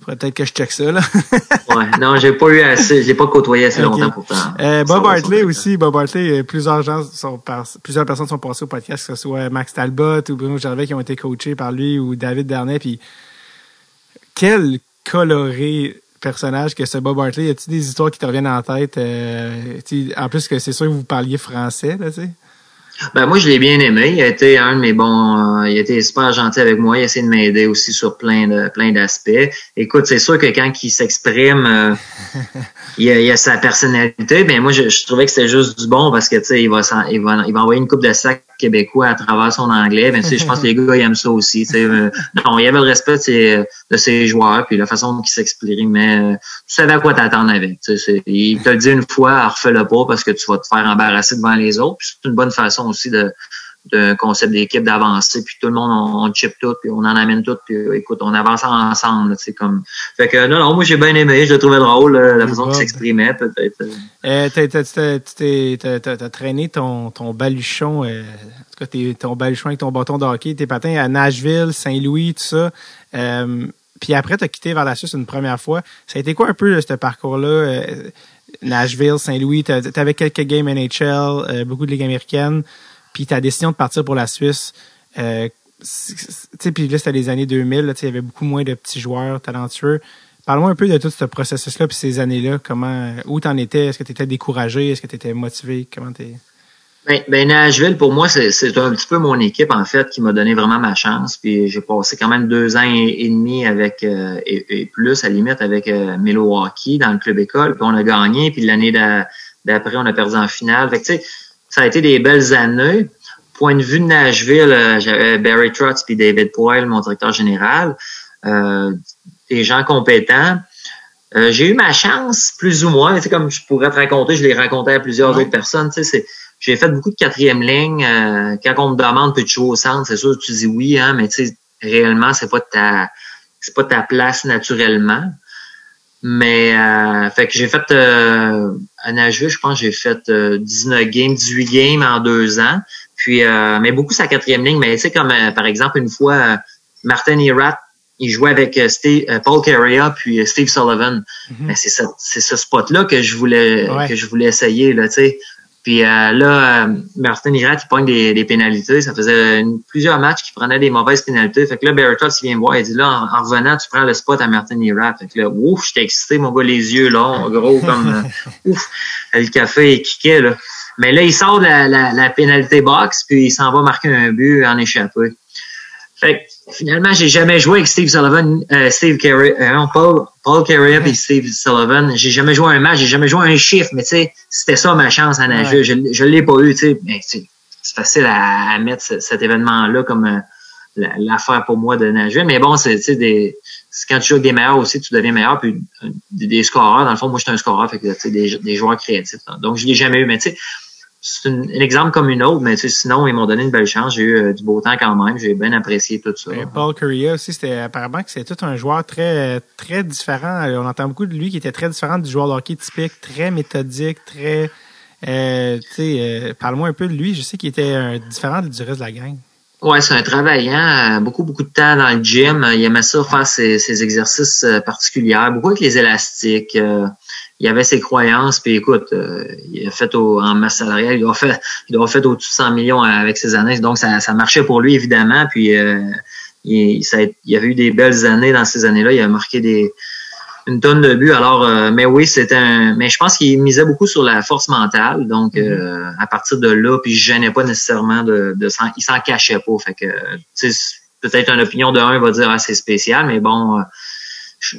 faudrait peut-être que je check ça, là. ouais, non, j'ai pas eu assez, je l'ai pas côtoyé assez Ok. longtemps pourtant. Euh, Bob Hartley aussi, Bob Hartley, euh, plusieurs gens sont par- plusieurs personnes sont passées au podcast, que ce soit Max Talbot ou Bruno Gervais qui ont été coachés par lui ou David Darnay. Puis quel coloré personnage que ce Bob Hartley. Y a-t-il des histoires qui te reviennent en tête? euh, en plus que c'est sûr que vous parliez français, là, tu sais? Ben moi je l'ai bien aimé. Il a été un de mes bons. euh, il a été super gentil avec moi. Il a essayé de m'aider aussi sur plein de plein d'aspects. Écoute, c'est sûr que quand il s'exprime, euh, il, a, il a sa personnalité. Mais moi je, je trouvais que c'était juste du bon parce que tu sais il va il va il va envoyer une coupe de sac québécois à travers son anglais. Mais tu sais je pense que les gars ils aiment ça aussi. Euh, non, il y avait le respect de ses, joueurs puis la façon s'exprime. Mais euh, tu savais à quoi t'attendre avec. Il te le dit une fois, refais-le pas parce que tu vas te faire embarrasser devant les autres. C'est une bonne façon aussi de concept d'équipe d'avancer puis tout le monde on, on chip tout puis on en amène tout puis euh, écoute on avance ensemble sais comme fait que non non moi j'ai bien aimé je le trouvais drôle euh, la façon Bob. qu'il s'exprimait peut-être euh. Euh, t'as, traîné ton, ton baluchon, euh, en tout cas ton baluchon avec ton bâton de hockey, tes patins à Nashville, Saint-Louis, tout ça. Euh, puis après, t'as quitté vers la Suisse une première fois. Ça a été quoi un peu ce parcours-là? Nashville, Saint-Louis, t'avais quelques games NHL, beaucoup de ligues américaines, puis ta décision de partir pour la Suisse. Euh, puis là, c'était les années 2000, là, tu sais, il y avait beaucoup moins de petits joueurs talentueux. Parle-moi un peu de tout ce processus-là puis ces années-là. Comment, où t'en étais? Est-ce que tu étais découragé? Est-ce que tu étais motivé? Comment t'es? Ben, ben Nashville, pour moi, c'est un petit peu mon équipe, en fait, qui m'a donné vraiment ma chance. Puis j'ai passé quand même deux ans et, demi avec euh, et, plus, à la limite, avec euh, Milwaukee dans le club école. Puis on a gagné. Puis l'année d'a- d'après, on a perdu en finale. Fait tu sais, ça a été des belles années. Point de vue de Nashville, euh, j'avais Barry Trotz puis David Poyle, mon directeur général. Euh, des gens compétents. Euh, j'ai eu ma chance, plus ou moins. Tu sais, comme je pourrais te raconter, je l'ai raconté à plusieurs Ouais. autres personnes. Tu sais, c'est j'ai fait beaucoup de quatrième ligne. Euh, quand on me demande peux-tu jouer au centre, c'est sûr que tu dis oui, hein, mais tu sais, réellement, c'est pas ta c'est pas ta place naturellement. Mais euh, fait que j'ai fait euh, à Nashville, je pense j'ai fait euh, 19 games, 18 games en deux ans. Puis euh, mais beaucoup sa quatrième ligne, mais tu sais, comme euh, par exemple une fois euh, Martin Erat, il jouait avec Steve, Paul Carrea puis Steve Sullivan. Mhm. Ben, c'est ça, c'est ce spot-là que je voulais Ouais. que je voulais essayer là, tu sais. Puis euh, là, euh, Martin Hirat, il pogne des, des pénalités. Ça faisait une- plusieurs matchs qu'il prenait des mauvaises pénalités. Fait que là, Barry Trotz, il vient me voir. Il dit là, en, en revenant, tu prends le spot à Martin Hirat. Fait que là, ouf, j'étais excité, mon gars, les yeux longs, gros comme euh, ouf. Le café il kickait, là. Mais là, il sort de la, la, la pénalité box, puis il s'en va marquer un but en échappé. Fait que finalement, j'ai jamais joué avec Steve Sullivan, euh, Steve Carey, euh, Paul, Paul Carey et Steve Sullivan. J'ai jamais joué un match, j'ai jamais joué un chiffre, mais tu sais, c'était ça ma chance à nager. Ouais. Je, je l'ai pas eu, tu sais. Mais c'est facile à, à mettre ce- cet événement-là comme euh, la- l'affaire pour moi de nager. Mais bon, c'est des. Quand tu joues avec des meilleurs aussi, tu deviens meilleur. Puis des, des scoreurs, dans le fond, moi, j'étais un scoreur, fait que tu sais, des, des joueurs créatifs. Donc, je l'ai jamais eu. Mais tu sais, c'est un, un exemple comme une autre, mais sinon, ils m'ont donné une belle chance. J'ai eu euh, du beau temps quand même. J'ai bien apprécié tout ça. Euh, Paul Correa aussi, c'était apparemment que c'est tout un joueur très très différent. On entend beaucoup de lui qui était très différent du joueur de hockey typique, très méthodique, très euh, euh, parle-moi un peu de lui. Je sais qu'il était différent du reste de la gang. Ouais, c'est un travaillant, euh, beaucoup, beaucoup de temps dans le gym. Il aimait ça faire ses, ses exercices euh, particuliers, beaucoup avec les élastiques. Euh, il avait ses croyances, puis écoute, euh, il a fait au, en masse salariale, il doit faire, il doit faire au-dessus de 100 millions avec ses années, donc ça, ça marchait pour lui évidemment. Puis euh, il, ça il avait eu des belles années dans ces années-là. Il a marqué des, une tonne de buts. Alors, euh, mais oui, c'était un. Mais je pense qu'il misait beaucoup sur la force mentale. Donc, mm-hmm. euh, à partir de là, puis je gênais pas nécessairement de, de s'en, il s'en cachait pas. Fait que, peut-être une opinion de un va dire ah c'est spécial, mais bon.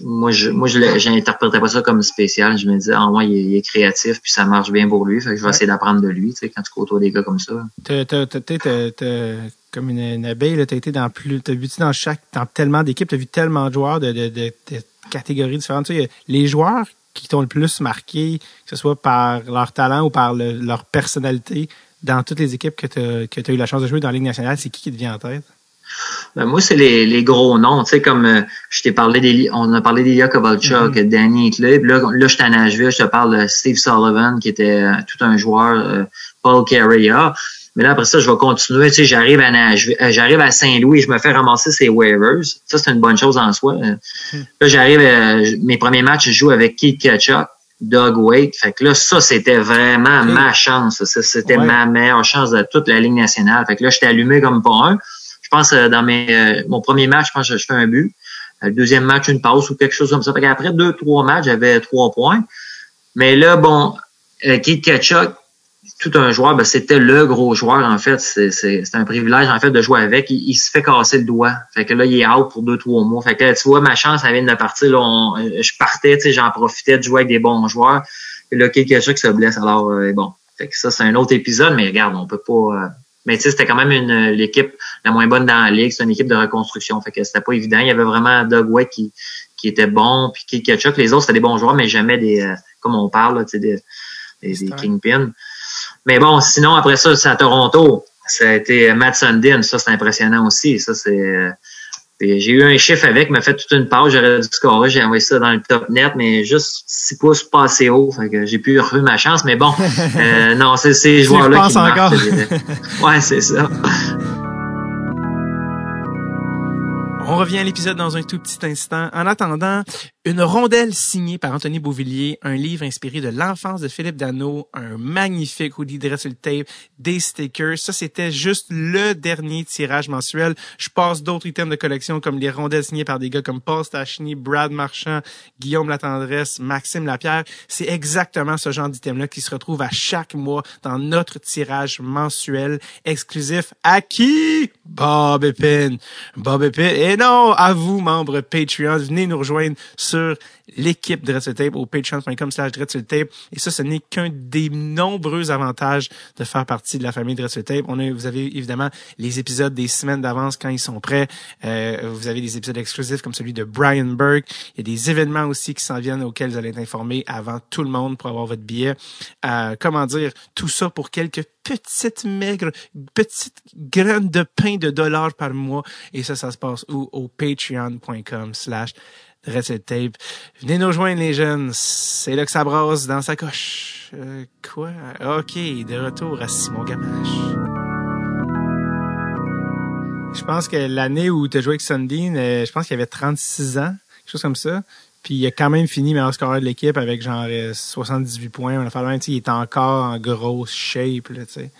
Moi, je, moi, je j'interprétais pas ça comme spécial. Je me disais, ah, moi, il est, créatif, puis ça marche bien pour lui. Fait que je vais essayer d'apprendre de lui, tu sais, quand tu côtoies des gars comme ça. T'as, t'as, t'as, comme une, une abeille, t'as été dans plus, t'as vu dans chaque, dans tellement d'équipes, t'as vu tellement de joueurs de, de, de, de catégories différentes. Tu sais, les joueurs qui t'ont le plus marqué, que ce soit par leur talent ou par leur personnalité, dans toutes les équipes que tu as eu la chance de jouer dans la Ligue nationale, c'est qui qui te vient en tête? Ben moi, c'est les, les gros noms, tu sais, comme euh, je t'ai parlé des on a parlé d'Ilya Kovalchuk, mm-hmm. Danny Club. Là, là je suis à Nashville, je te parle de Steve Sullivan, qui était euh, tout un joueur, euh, Paul Carrier. Mais là, après ça, je vais continuer. Tu sais, j'arrive à Nashville, j'arrive à Saint-Louis, je me fais ramasser ces waivers. Ça, c'est une bonne chose en soi. Mm. Là, j'arrive, mes premiers matchs, je joue avec Keith Ketchuk, Doug Wade. Fait que là, ça, c'était vraiment ma chance. C'était ma meilleure chance de toute la Ligue nationale. Fait que là, j'étais allumé comme pas un pense, euh, dans mes, euh, mon premier match, je pense que je fais un but. Euh, le deuxième match, une pause ou quelque chose comme ça. Après deux, trois matchs, j'avais trois points. Mais là, bon, Keith Ketchuk, tout un joueur, ben, c'était le gros joueur, en fait. C'est un privilège, en fait, de jouer avec. Il, se fait casser le doigt. Fait que là, il est out pour deux, trois mois. Fait que tu vois, ma chance, elle vient de partir. Là, je partais, tu sais, j'en profitais de jouer avec des bons joueurs. Et là, Keith Ketchuk se blesse. Alors, bon. Fait que ça, c'est un autre épisode, mais regarde, on peut pas mais tu sais, c'était quand même une l'équipe la moins bonne dans la ligue. C'est une équipe de reconstruction. Fait que c'était pas évident. Il y avait vraiment Doug White qui, qui était bon, puis Keith Ketchuk. Les autres, c'était des bons joueurs, mais jamais des, euh, comme on parle, tu sais, des, des, des kingpins. Mais bon, sinon, après ça, c'est à Toronto. Ça a été Matt Sundin. Ça, c'est impressionnant aussi. Ça, c'est euh, j'ai eu un chiffre avec, m'a fait toute une page, j'aurais dû scorer, j'ai envoyé ça dans le top net, mais juste six pouces pas assez haut, fait que j'ai pu refaire ma chance, mais bon, euh, non, c'est ces joueurs-là qui encore. ouais, c'est ça. On revient à l'épisode dans un tout petit instant. En attendant, une rondelle signée par Anthony Beauvillier, un livre inspiré de l'enfance de Philippe Dano, un magnifique hoodie le tape, des stickers. Ça, c'était juste le dernier tirage mensuel. Je passe d'autres items de collection comme les rondelles signées par des gars comme Paul Stachny, Brad Marchand, Guillaume Latendresse, Maxime Lapierre. C'est exactement ce genre d'item-là qui se retrouve à chaque mois dans notre tirage mensuel exclusif à qui? Bob Epin. Bob Epin. Et non, à vous, membres Patreon, venez nous rejoindre l'équipe de Tape au patreon.com slash Tape. Et ça, ce n'est qu'un des nombreux avantages de faire partie de la famille de Tape. On a, vous avez évidemment les épisodes des semaines d'avance quand ils sont prêts. Euh, vous avez des épisodes exclusifs comme celui de Brian Burke. Il y a des événements aussi qui s'en viennent auxquels vous allez être informés avant tout le monde pour avoir votre billet. Euh, comment dire, tout ça pour quelques petites maigres, petites graines de pain de dollars par mois. Et ça, ça se passe où? Au patreon.com slash Recette Tape. Venez nous rejoindre, les jeunes. C'est là que ça brasse dans sa coche. Euh, quoi? OK, de retour à Simon Gamache. Je pense que l'année où tu as joué avec Sundin, euh, je pense qu'il avait 36 ans, quelque chose comme ça. Puis il a quand même fini meilleur scoreur de l'équipe avec genre 78 euh, points. On a fait il est encore en grosse shape, là, tu sais.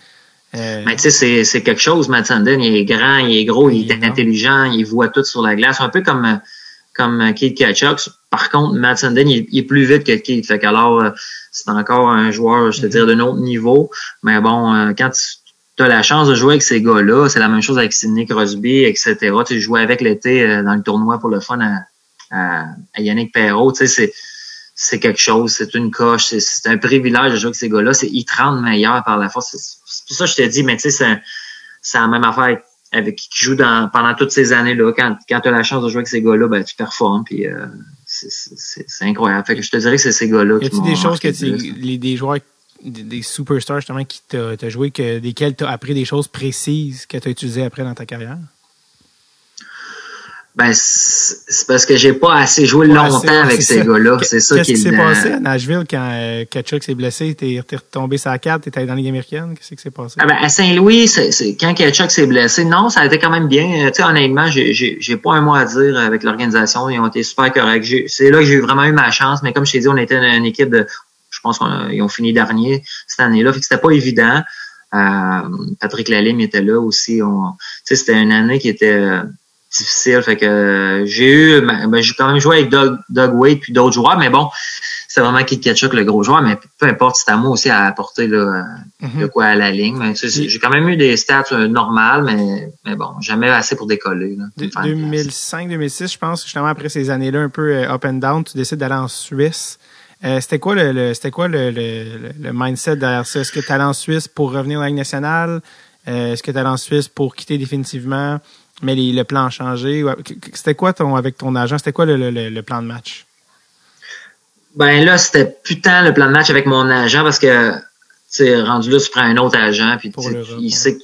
Mais tu sais, c'est quelque chose, Matt Sundin. Il est grand, il est gros, il, est intelligent, il voit tout sur la glace. Un peu comme comme euh, Keith Kachuk. Par contre, Matt Sundin, il, est plus vite que Keith. Fait qu'alors, euh, c'est encore un joueur, je te dire, d'un autre niveau. Mais bon, euh, quand tu as la chance de jouer avec ces gars-là, c'est la même chose avec Sidney Crosby, etc. Tu jouais avec l'été dans le tournoi pour le fun à, à, Yannick Perrault. Tu sais, c'est c'est quelque chose, c'est une coche, c'est un privilège de jouer avec ces gars-là. Ils te rendent meilleur par la force. C'est pour ça que je te dis, mais tu sais, c'est la même affaire avec qui joue dans, pendant toutes ces années-là. Quand, quand tu as la chance de jouer avec ces gars-là, ben, tu performes. Puis, euh, c'est incroyable. Fait que je te dirais que c'est ces gars-là qui des choses que les, des joueurs, des, superstars justement qui t'ont joué, que, desquels tu as appris des choses précises que tu as utilisées après dans ta carrière? Ben, c'est parce que j'ai pas assez joué longtemps avec ces gars-là. C'est ça qui est Qu'est-ce qui s'est passé à Nashville quand euh, Kachuk s'est blessé? T'es retombé sa carte, t'es allé dans la Ligue américaine? Qu'est-ce qui s'est passé? Ah ben, à Saint-Louis, quand Kachuk s'est blessé, non, ça a été quand même bien. Euh, tu sais, honnêtement, j'ai, pas un mot à dire avec l'organisation. Ils ont été super corrects. c'est là que j'ai vraiment eu ma chance. Mais comme je t'ai dit, on était une, équipe de, je pense qu'ils ont fini dernier cette année-là. Fait que c'était pas évident. Euh, Patrick Lalime était là aussi. C'était une année qui était difficile. Fait que j'ai eu, ben, j'ai quand même joué avec Doug, Doug Wade puis d'autres joueurs, mais bon, c'est vraiment Kit Ketchuk le gros joueur, mais peu importe, c'est à moi aussi à apporter là, mm-hmm. de quoi à la ligne. Mais, j'ai quand même eu des stats euh, normales, mais, mais bon, jamais assez pour décoller. 2005-2006, je pense, justement après ces années-là un peu euh, up and down, tu décides d'aller en Suisse. Euh, c'était quoi le, c'était quoi le, le, mindset derrière ça? Est-ce que tu allais en Suisse pour revenir à la Ligue nationale? est-ce que tu allais en Suisse pour quitter définitivement, mais le plan a changé? C'était quoi ton avec ton agent? C'était quoi le, plan de match? Ben là, c'était putain le plan de match avec mon agent parce que tu rendu là, tu prends un autre agent, puis il sait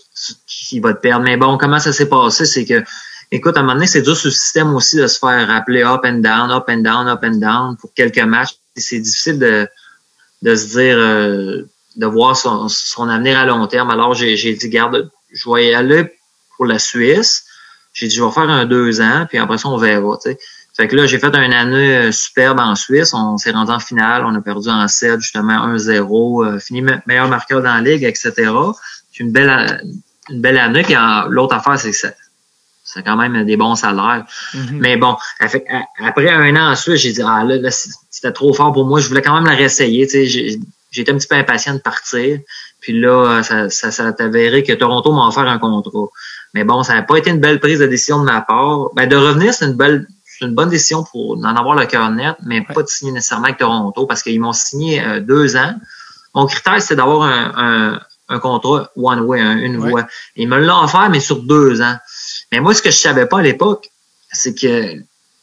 qu'il va te perdre. Mais bon, comment ça s'est passé, c'est que, écoute, à un moment donné, c'est dur sur le système aussi de se faire rappeler up and down, up and down, up and down pour quelques matchs. C'est difficile de, de se dire, euh, de voir son, son avenir à long terme. Alors, j'ai dit, garde, je vais y aller pour la Suisse. J'ai dit, je vais faire un deux ans, puis après ça, on verra. Fait que là, j'ai fait un année euh, superbe en Suisse. On s'est rendu en finale. On a perdu en 7, justement 1-0. Euh, fini meilleur marqueur dans la ligue, etc. C'est une belle, une belle année. Puis l'autre affaire, c'est que c'est quand même des bons salaires. Mm-hmm. Mais bon, après un an en Suisse, j'ai dit, ah là, c'était trop fort pour moi. Je voulais quand même la réessayer. J'étais un petit peu impatient de partir. Puis là, ça, ça, ça avéré que Toronto m'a offert un contrat. Mais bon, ça n'a pas été une belle prise de décision de ma part. Ben, de revenir, c'est une belle c'est une bonne décision pour en avoir le cœur net, mais pas de signer nécessairement avec Toronto parce qu'ils m'ont signé euh, deux ans. Mon critère, c'est d'avoir un, un, contrat one way, une voie. Ils me l'ont offert, mais sur deux ans. Mais moi, ce que je savais pas à l'époque, c'est que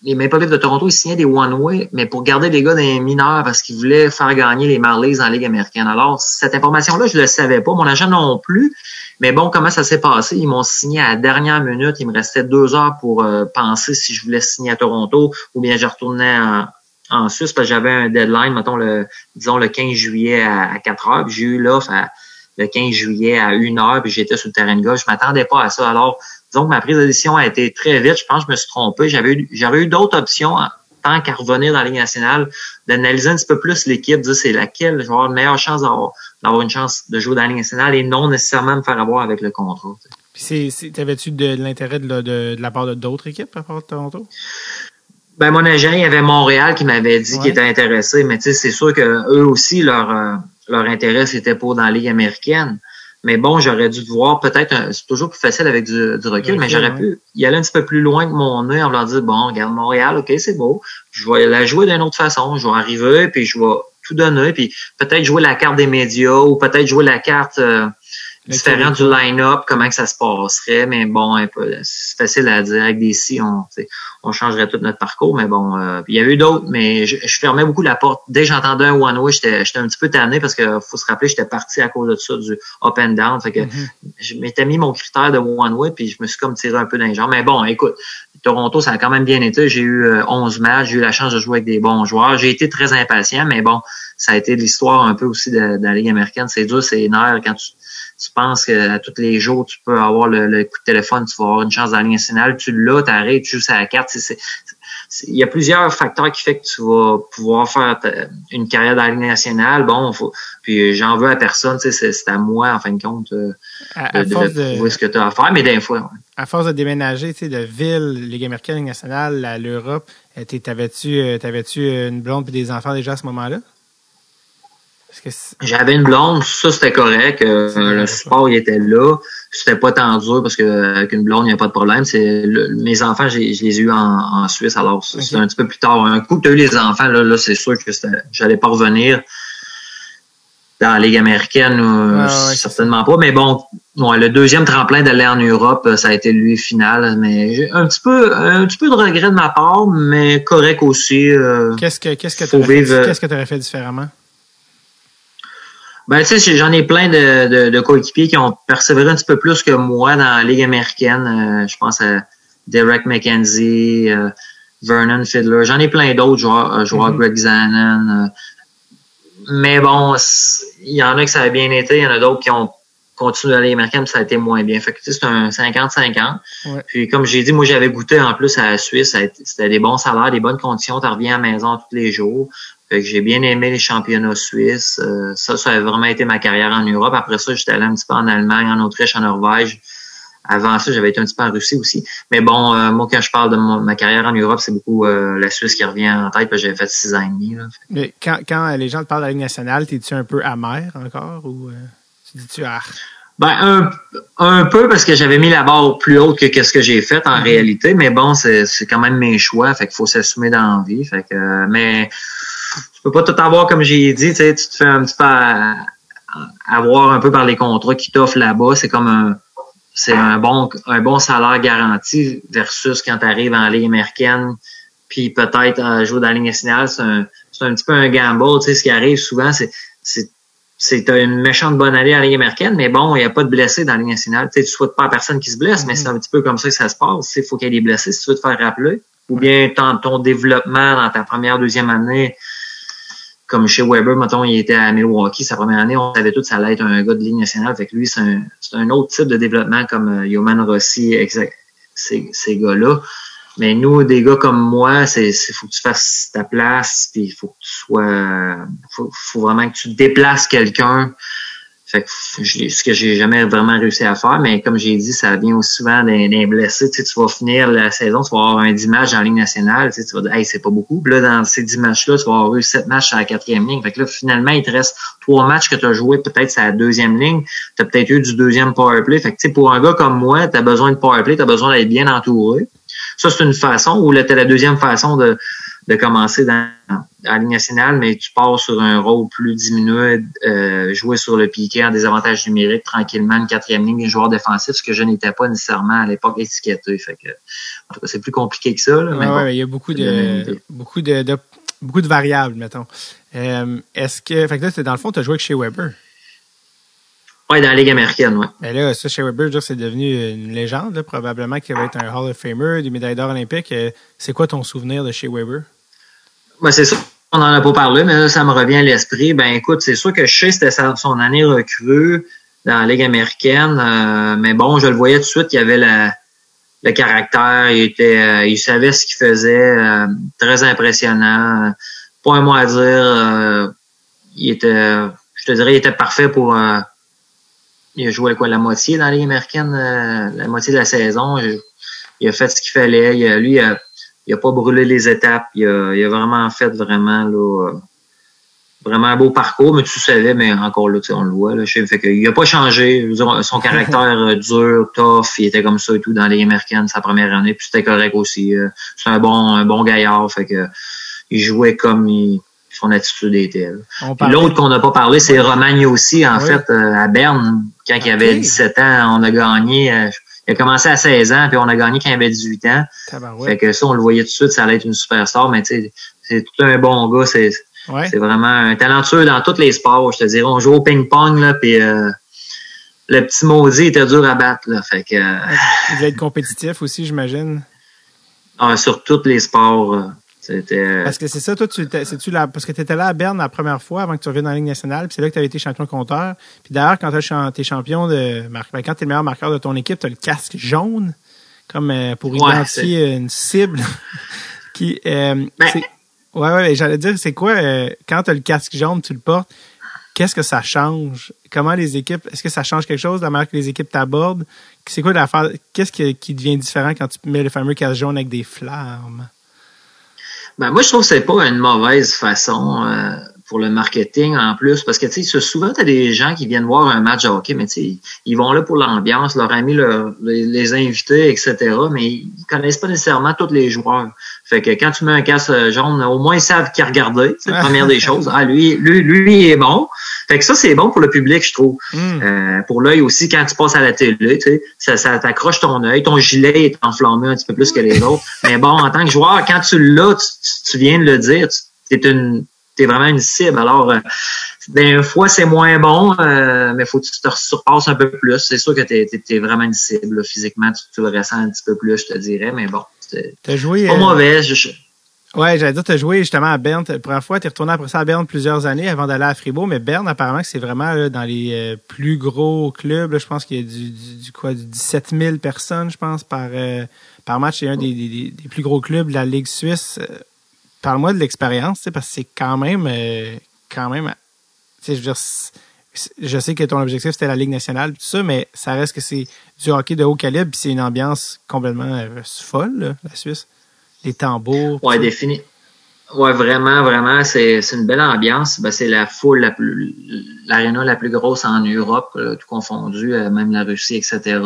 les Maple Leafs de Toronto, ils signaient des one-way, mais pour garder les gars des mineurs parce qu'ils voulaient faire gagner les Marlies en Ligue américaine. Alors, cette information-là, je le savais pas. Mon agent non plus. Mais bon, comment ça s'est passé? Ils m'ont signé à la dernière minute. Il me restait deux heures pour euh, penser si je voulais signer à Toronto ou bien je retournais en, Suisse parce que j'avais un deadline, mettons, le, disons, le 15 juillet à, 4 heures. J'ai eu l'offre le 15 juillet à 1 heure, puis j'étais sur le terrain de gauche. Je m'attendais pas à ça. Alors, disons que ma prise de décision a été très vite. Je pense que je me suis trompé. J'avais eu, j'aurais eu d'autres options tant qu'à revenir dans la Ligue nationale, d'analyser un petit peu plus l'équipe, dire c'est laquelle je vais avoir une meilleure chance d'avoir une chance de jouer dans la Ligue nationale et non nécessairement me faire avoir avec le contrat. Puis t'avais-tu de, l'intérêt de, de, la part de d'autres équipes à part de Toronto? Ben, mon agent, il y avait Montréal qui m'avait dit qu'il était intéressé, mais tu sais, c'est sûr que eux aussi, leur, euh, leur intérêt, c'était pour dans la Ligue américaine. Mais bon, j'aurais dû voir peut-être, c'est toujours plus facile avec du, recul, mais j'aurais pu y aller un petit peu plus loin que mon nez en leur dire, bon, regarde Montréal, ok, c'est beau. Je vais la jouer d'une autre façon. Je vais arriver, puis je vais tout donner, puis peut-être jouer la carte des médias ou peut-être jouer la carte euh, différente du line-up, comment que ça se passerait, mais bon, c'est facile à dire. Avec des si, on, on changerait tout notre parcours, mais bon, euh, il y a eu d'autres, mais je, fermais beaucoup la porte. Dès que j'entendais un one-way, j'étais un petit peu tanné parce que faut se rappeler, j'étais parti à cause de ça, du up and down. Fait que mm-hmm. je m'étais mis mon critère de one-way, puis je me suis comme tiré un peu dans les jambes. Mais bon, écoute, Toronto, ça a quand même bien été. J'ai eu 11 euh, matchs, j'ai eu la chance de jouer avec des bons joueurs. J'ai été très impatient, mais bon, ça a été l'histoire un peu aussi de, la Ligue américaine. C'est dur, c'est nerf quand tu, tu penses que tous les jours, tu peux avoir le, coup de téléphone, tu vas avoir une chance dans la Ligue nationale, tu l'as, t'arrêtes, tu joues à la carte. il y a plusieurs facteurs qui font que tu vas pouvoir faire une carrière dans la Ligue nationale. Bon, faut, puis j'en veux à personne, c'est à moi, en fin de compte, euh, de, de, ce que tu as à faire, mais des fois, à force de déménager, tu sais, de ville, Ligue américaine, Ligue nationale, à l'Europe, euh, t'avais-tu, euh, t'avais-tu une blonde et des enfants déjà à ce moment-là? J'avais une blonde, ça c'était correct. Euh, le sport il était là. C'était pas tant dur parce qu'avec une blonde, il n'y a pas de problème. C'est mes enfants, je les ai eus en, Suisse, alors c'était un petit peu plus tard. Un coup que tu as eu les enfants, là, là c'est sûr que j'allais pas revenir dans la Ligue américaine, euh, certainement pas. Mais bon, le deuxième tremplin d'aller en Europe, ça a été lui final. Mais un petit peu, un petit peu de regret de ma part, mais correct aussi. Euh, qu'est-ce que qu'est-ce que tu aurais, fait différemment? Ben, tu sais, j'en ai plein de, de, de, coéquipiers qui ont persévéré un petit peu plus que moi dans la Ligue américaine. Euh, je pense à Derek McKenzie, Vernon Fiddler. J'en ai plein d'autres joueurs, joueurs mm-hmm. Greg Zanon mais bon, il y en a qui ça a bien été, il y en a d'autres qui ont continué d'aller américaine, ça a été moins bien. Fait que c'est un 50-50. Puis comme j'ai dit, moi j'avais goûté en plus à la Suisse, c'était des bons salaires, des bonnes conditions, tu reviens à la maison tous les jours. Fait que j'ai bien aimé les championnats suisses. Euh, ça, ça a vraiment été ma carrière en Europe. Après ça, j'étais allé un petit peu en Allemagne, en Autriche, en Norvège. avant ça, j'avais été un petit peu en Russie aussi. Mais bon, euh, moi, quand je parle de ma carrière en Europe, c'est beaucoup euh, la Suisse qui revient en tête, parce que j'avais fait six ans et demi. Mais quand, quand les gens te parlent de la Ligue nationale, t'es-tu un peu amer encore ou tu dis-tu ah? Ben, un, un peu parce que j'avais mis la barre plus haute que, ce que j'ai fait en mm-hmm. réalité, mais bon, c'est quand même mes choix, fait qu'il faut s'assumer dans la vie. Fait que, mais tu peux pas tout avoir comme j'ai dit, tu sais, tu te fais un petit peu avoir un peu par les contrats qui t'offrent là-bas. C'est comme un c'est un bon un bon salaire garanti versus quand tu arrives en Ligue américaine puis peut-être à jouer dans la Ligue nationale, c'est un, c'est un petit peu un gamble. Tu sais, ce qui arrive souvent, c'est c'est c'est une méchante bonne année en Ligue américaine, mais bon, il n'y a pas de blessés dans la Ligue nationale. Tu sais, tu souhaites pas à personne qui se blesse, mais c'est un petit peu comme ça que ça se passe. Il faut qu'il y ait des blessés si tu veux te faire rappeler. Ou bien ton, ton développement dans ta première, deuxième année, comme chez Weber, mettons, il était à Milwaukee sa première année, on savait tout que ça allait être un gars de ligne nationale. Fait que lui, c'est un, un, autre type de développement comme euh, Yoman Rossi, exact, ces, ces gars-là. Mais nous, des gars comme moi, c'est faut que tu fasses ta place, puis il faut que tu sois, faut, faut vraiment que tu déplaces quelqu'un fait que ce que j'ai jamais vraiment réussi à faire, mais comme j'ai dit, ça vient aussi souvent d'un blessé. Tu, sais, tu vas finir la saison, tu vas avoir un 10 matchs en ligne nationale, tu, sais, tu vas dire Hey, c'est pas beaucoup. Puis là, dans ces 10 matchs-là, tu vas avoir eu 7 matchs à la quatrième ligne. Fait que là, finalement, il te reste trois matchs que tu as joué peut-être sur la deuxième ligne. Tu as peut-être eu du deuxième powerplay. Fait que tu sais, pour un gars comme moi, tu as besoin de powerplay, tu as besoin d'être bien entouré. Ça, c'est une façon, ou la deuxième façon de, de commencer dans, la Ligue nationale, mais tu pars sur un rôle plus diminué, euh, jouer sur le piqué en désavantage numérique tranquillement, une quatrième ligne, un joueur défensif, ce que je n'étais pas nécessairement à l'époque étiqueté. Fait que, en tout cas, c'est plus compliqué que ça. Là, il y a beaucoup de, beaucoup de, beaucoup de variables, mettons. Euh, est-ce que, fait que là, dans le fond, tu as joué avec chez Weber. Oui, dans la Ligue américaine, oui. Et là, ça, chez Weber, c'est devenu une légende, probablement qu'il va être un Hall of Famer, des médailles d'or olympiques. Euh, c'est quoi ton souvenir de chez Weber? Ben, c'est ça. On n'en a pas parlé, mais là, ça me revient à l'esprit. Ben, écoute, c'est sûr que sais c'était son année recrue dans la Ligue américaine. Euh, mais bon, je le voyais tout de suite, il y avait le caractère, il était, euh, il savait ce qu'il faisait, euh, très impressionnant. Pas un mot à dire. il était, je te dirais, il était parfait pour. il a joué quoi, la moitié dans la Ligue américaine, la moitié de la saison. Il, a fait ce qu'il fallait. Il, lui, il il a pas brûlé les étapes. Il a, il a vraiment fait vraiment là, vraiment un beau parcours, mais tu savais, mais encore là, on le voit. Là, fait que, il a pas changé. son caractère euh, dur, tough, il était comme ça et tout dans les américaines sa première année, puis c'était correct aussi. Euh, c'est un bon, un bon gaillard. Fait que il jouait comme son attitude était. L'autre qu'on n'a pas parlé, c'est Romagno aussi, en fait, euh, à Berne, quand il avait 17 ans, on a gagné. Il a commencé à 16 ans, puis on a gagné quand il avait 18 ans. Fait que ça, on le voyait tout de suite, ça allait être une superstar, mais tu sais, c'est tout un bon gars. C'est c'est vraiment un talentueux dans tous les sports, je te dirais. On joue au ping-pong, là, puis euh, le petit maudit était dur à battre. Là, fait que, euh, il devait être compétitif aussi, j'imagine. Ah, sur tous les sports. Euh, c'était... Parce que c'est ça, toi, tu, c'est-tu là, parce que tu étais là à Berne la première fois avant que tu reviennes dans la Ligue nationale, puis c'est là que tu avais été champion compteur. Puis d'ailleurs, quand tu es champion de ben, quand tu es le meilleur marqueur de ton équipe, tu as le casque jaune, comme euh, pour identifier une cible qui. Euh, ben. Ouais, ouais, j'allais dire, c'est quoi, euh, quand tu as le casque jaune, tu le portes, qu'est-ce que ça change? Comment les équipes, est-ce que ça change quelque chose, la manière que les équipes t'abordent? C'est quoi l'affaire? Qu'est-ce qui, qui devient différent quand tu mets le fameux casque jaune avec des flammes? Ben, moi, je trouve que c'est pas une mauvaise façon euh, pour le marketing en plus, parce que tu sais, souvent, tu as des gens qui viennent voir un match de hockey, mais tu sais, ils vont là pour l'ambiance, leur ami, leur, les, invités, etc., mais ils connaissent pas nécessairement tous les joueurs. Fait que quand tu mets un casque jaune, au moins ils savent qui regarder, c'est la première des choses. Ah, lui, lui, lui est bon. Fait que ça, c'est bon pour le public, je trouve. Hmm. Euh, pour l'œil aussi, quand tu passes à la télé, tu sais, ça, ça t'accroche ton œil. Ton gilet est enflammé un petit peu plus que les autres. Mais bon, en tant que joueur, quand tu l'as, tu, tu, viens de le dire, tu une t'es vraiment une cible. Alors, euh, des fois, c'est moins bon, euh, mais faut que tu te surpasses un peu plus. C'est sûr que t'es es, vraiment une cible. Physiquement, tu, le ressens un petit peu plus, je te dirais, mais bon. T'as joué. Pas mauvais. Je, Ouais, j'allais dire, tu as joué justement à Berne. La première fois, tu es retourné après ça à Berne plusieurs années avant d'aller à Fribourg. Mais Berne, apparemment, c'est vraiment dans les euh, plus gros clubs. je pense qu'il y a du, du, quoi, du 17 000 personnes, je pense, par, euh, par match. C'est un des, des, des, plus gros clubs de la Ligue suisse. Euh, parle-moi de l'expérience, parce que c'est quand même, quand même, je veux dire, je sais que ton objectif c'était la Ligue nationale, tout ça, mais ça reste que c'est du hockey de haut calibre, puis c'est une ambiance complètement euh, folle, la Suisse. Les tambours. Ouais, défini. Ouais, vraiment, vraiment, c'est une belle ambiance. Ben, c'est la foule la plus, l'aréna la plus grosse en Europe, tout confondu, euh, même la Russie, etc.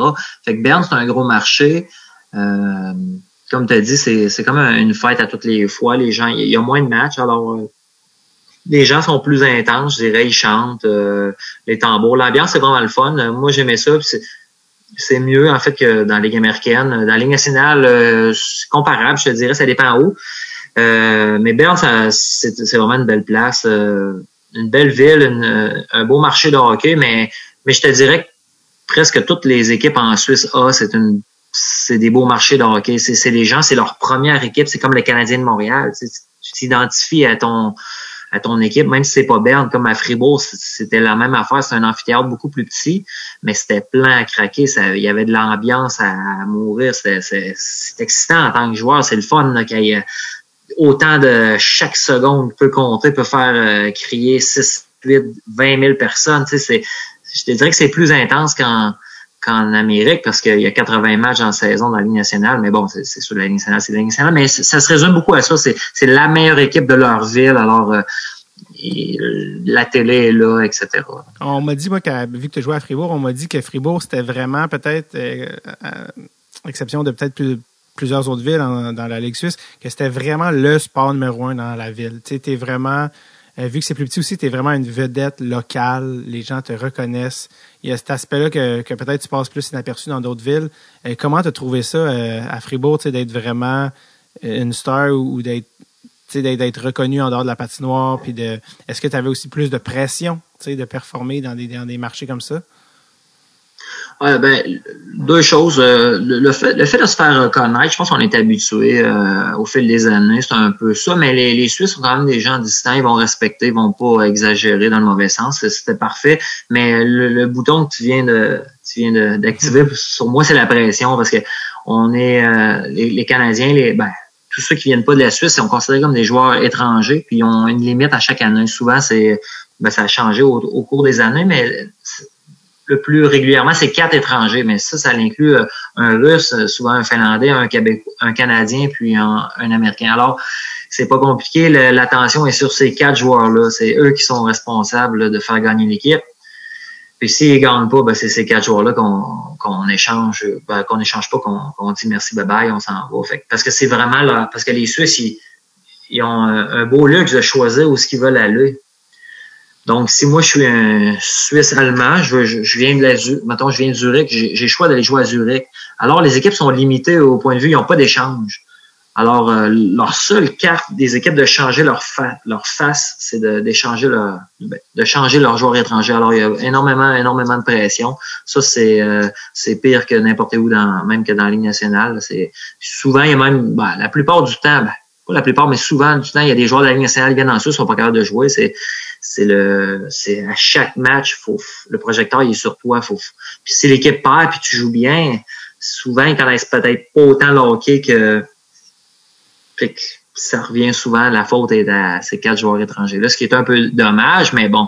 Fait que Berne, c'est un gros marché. Euh, comme tu as dit, c'est comme une fête à toutes les fois. Les gens, il y, a moins de matchs, alors euh, les gens sont plus intenses, je dirais, ils chantent, les tambours. L'ambiance, c'est vraiment le fun. moi, j'aimais ça. C'est mieux, en fait, que dans la Ligue américaine. Dans la Ligue nationale, c'est comparable, je te dirais, ça dépend où. Euh, mais Berne, c'est vraiment une belle place, euh, une belle ville, euh, un beau marché de hockey, mais, mais je te dirais que presque toutes les équipes en Suisse A, c'est une c'est des beaux marchés de hockey. C'est des gens, c'est leur première équipe. C'est comme les Canadiens de Montréal. Tu t'identifies à ton à ton équipe, même si c'est pas Berne, comme à Fribourg, c'était la même affaire. C'est un amphithéâtre beaucoup plus petit, mais c'était plein à craquer. Ça, il y avait de l'ambiance à, mourir. C'était excitant en tant que joueur. C'est le fun qu'il y autant de chaque seconde peut compter, peut faire euh, crier 6, 8, 20 000 personnes. Tu sais, je te dirais que c'est plus intense qu'en qu'en Amérique parce qu'il y a 80 matchs en saison dans la Ligue nationale. Mais bon, c'est sûr, la Ligue nationale, c'est la Ligue nationale. Mais ça se résume beaucoup à ça. C'est la meilleure équipe de leur ville. Alors, euh, la télé est là, etc. On m'a dit, moi, vu que tu jouais à Fribourg, on m'a dit que Fribourg, c'était vraiment peut-être, euh, exception de peut-être plus, plusieurs autres villes dans la Ligue suisse, que c'était vraiment le sport numéro un dans la ville. Tu sais, vraiment, euh, vu que c'est plus petit aussi, tu es vraiment une vedette locale. Les gens te reconnaissent. Il y a cet aspect-là que, peut-être tu passes plus inaperçu dans d'autres villes. Euh, comment tu as trouvé ça euh, à Fribourg, d'être vraiment une star ou, d'être d'être reconnu en dehors de la patinoire puis de est-ce que tu avais aussi plus de pression de performer dans des, dans des marchés comme ça? Ben, deux choses. Euh, le, fait, le fait de se faire reconnaître, je pense qu'on est habitué euh, au fil des années, c'est un peu ça, mais les, les Suisses sont quand même des gens distants, ils vont respecter, ils vont pas exagérer dans le mauvais sens, c'était parfait. Mais le, bouton que tu viens de tu viens d'activer, sur moi, c'est la pression parce que on est euh, les, Canadiens, les ben, tous ceux qui viennent pas de la Suisse sont considérés comme des joueurs étrangers, puis ils ont une limite à chaque année. Souvent, c'est ben, ça a changé au, au cours des années, mais plus régulièrement, c'est quatre étrangers, mais ça, ça inclut euh, un Russe, euh, souvent un Finlandais, un Québécois, un Canadien, puis un, Américain. Alors, c'est pas compliqué. L'attention est sur ces quatre joueurs-là. C'est eux qui sont responsables de faire gagner l'équipe. Puis s'ils gagnent pas, ben, c'est ces quatre joueurs-là qu'on échange, ben, qu'on pas, qu'on dit merci, bye bye, on s'en va. Parce que c'est vraiment là, parce que les Suisses, ils, ont un, un, beau luxe de choisir où ce qu'ils veulent aller. Donc, si moi, je suis un Suisse-Allemand, je, je, viens de la, mettons, je viens de Zurich, j'ai le choix d'aller jouer à Zurich. Alors, les équipes sont limitées au point de vue, ils n'ont pas d'échange. Alors, euh, leur seule carte des équipes de changer leur, leur face, c'est d'échanger leur, de changer leurs joueurs étrangers. Alors, il y a énormément, énormément de pression. Ça, c'est euh, pire que n'importe où, dans, même que dans la Ligue nationale. C'est souvent, il y a même, ben, la plupart du temps, ben, pas la plupart, mais souvent du temps, il y a des joueurs de la Ligue nationale qui viennent en Suisse, sont pas capables de jouer. C'est le c'est à chaque match faut le projecteur il est sur toi faut puis si l'équipe perd puis tu joues bien souvent ils connaissent peut-être pas autant le hockey que, ça revient souvent la faute est à ces quatre joueurs étrangers là ce qui est un peu dommage mais bon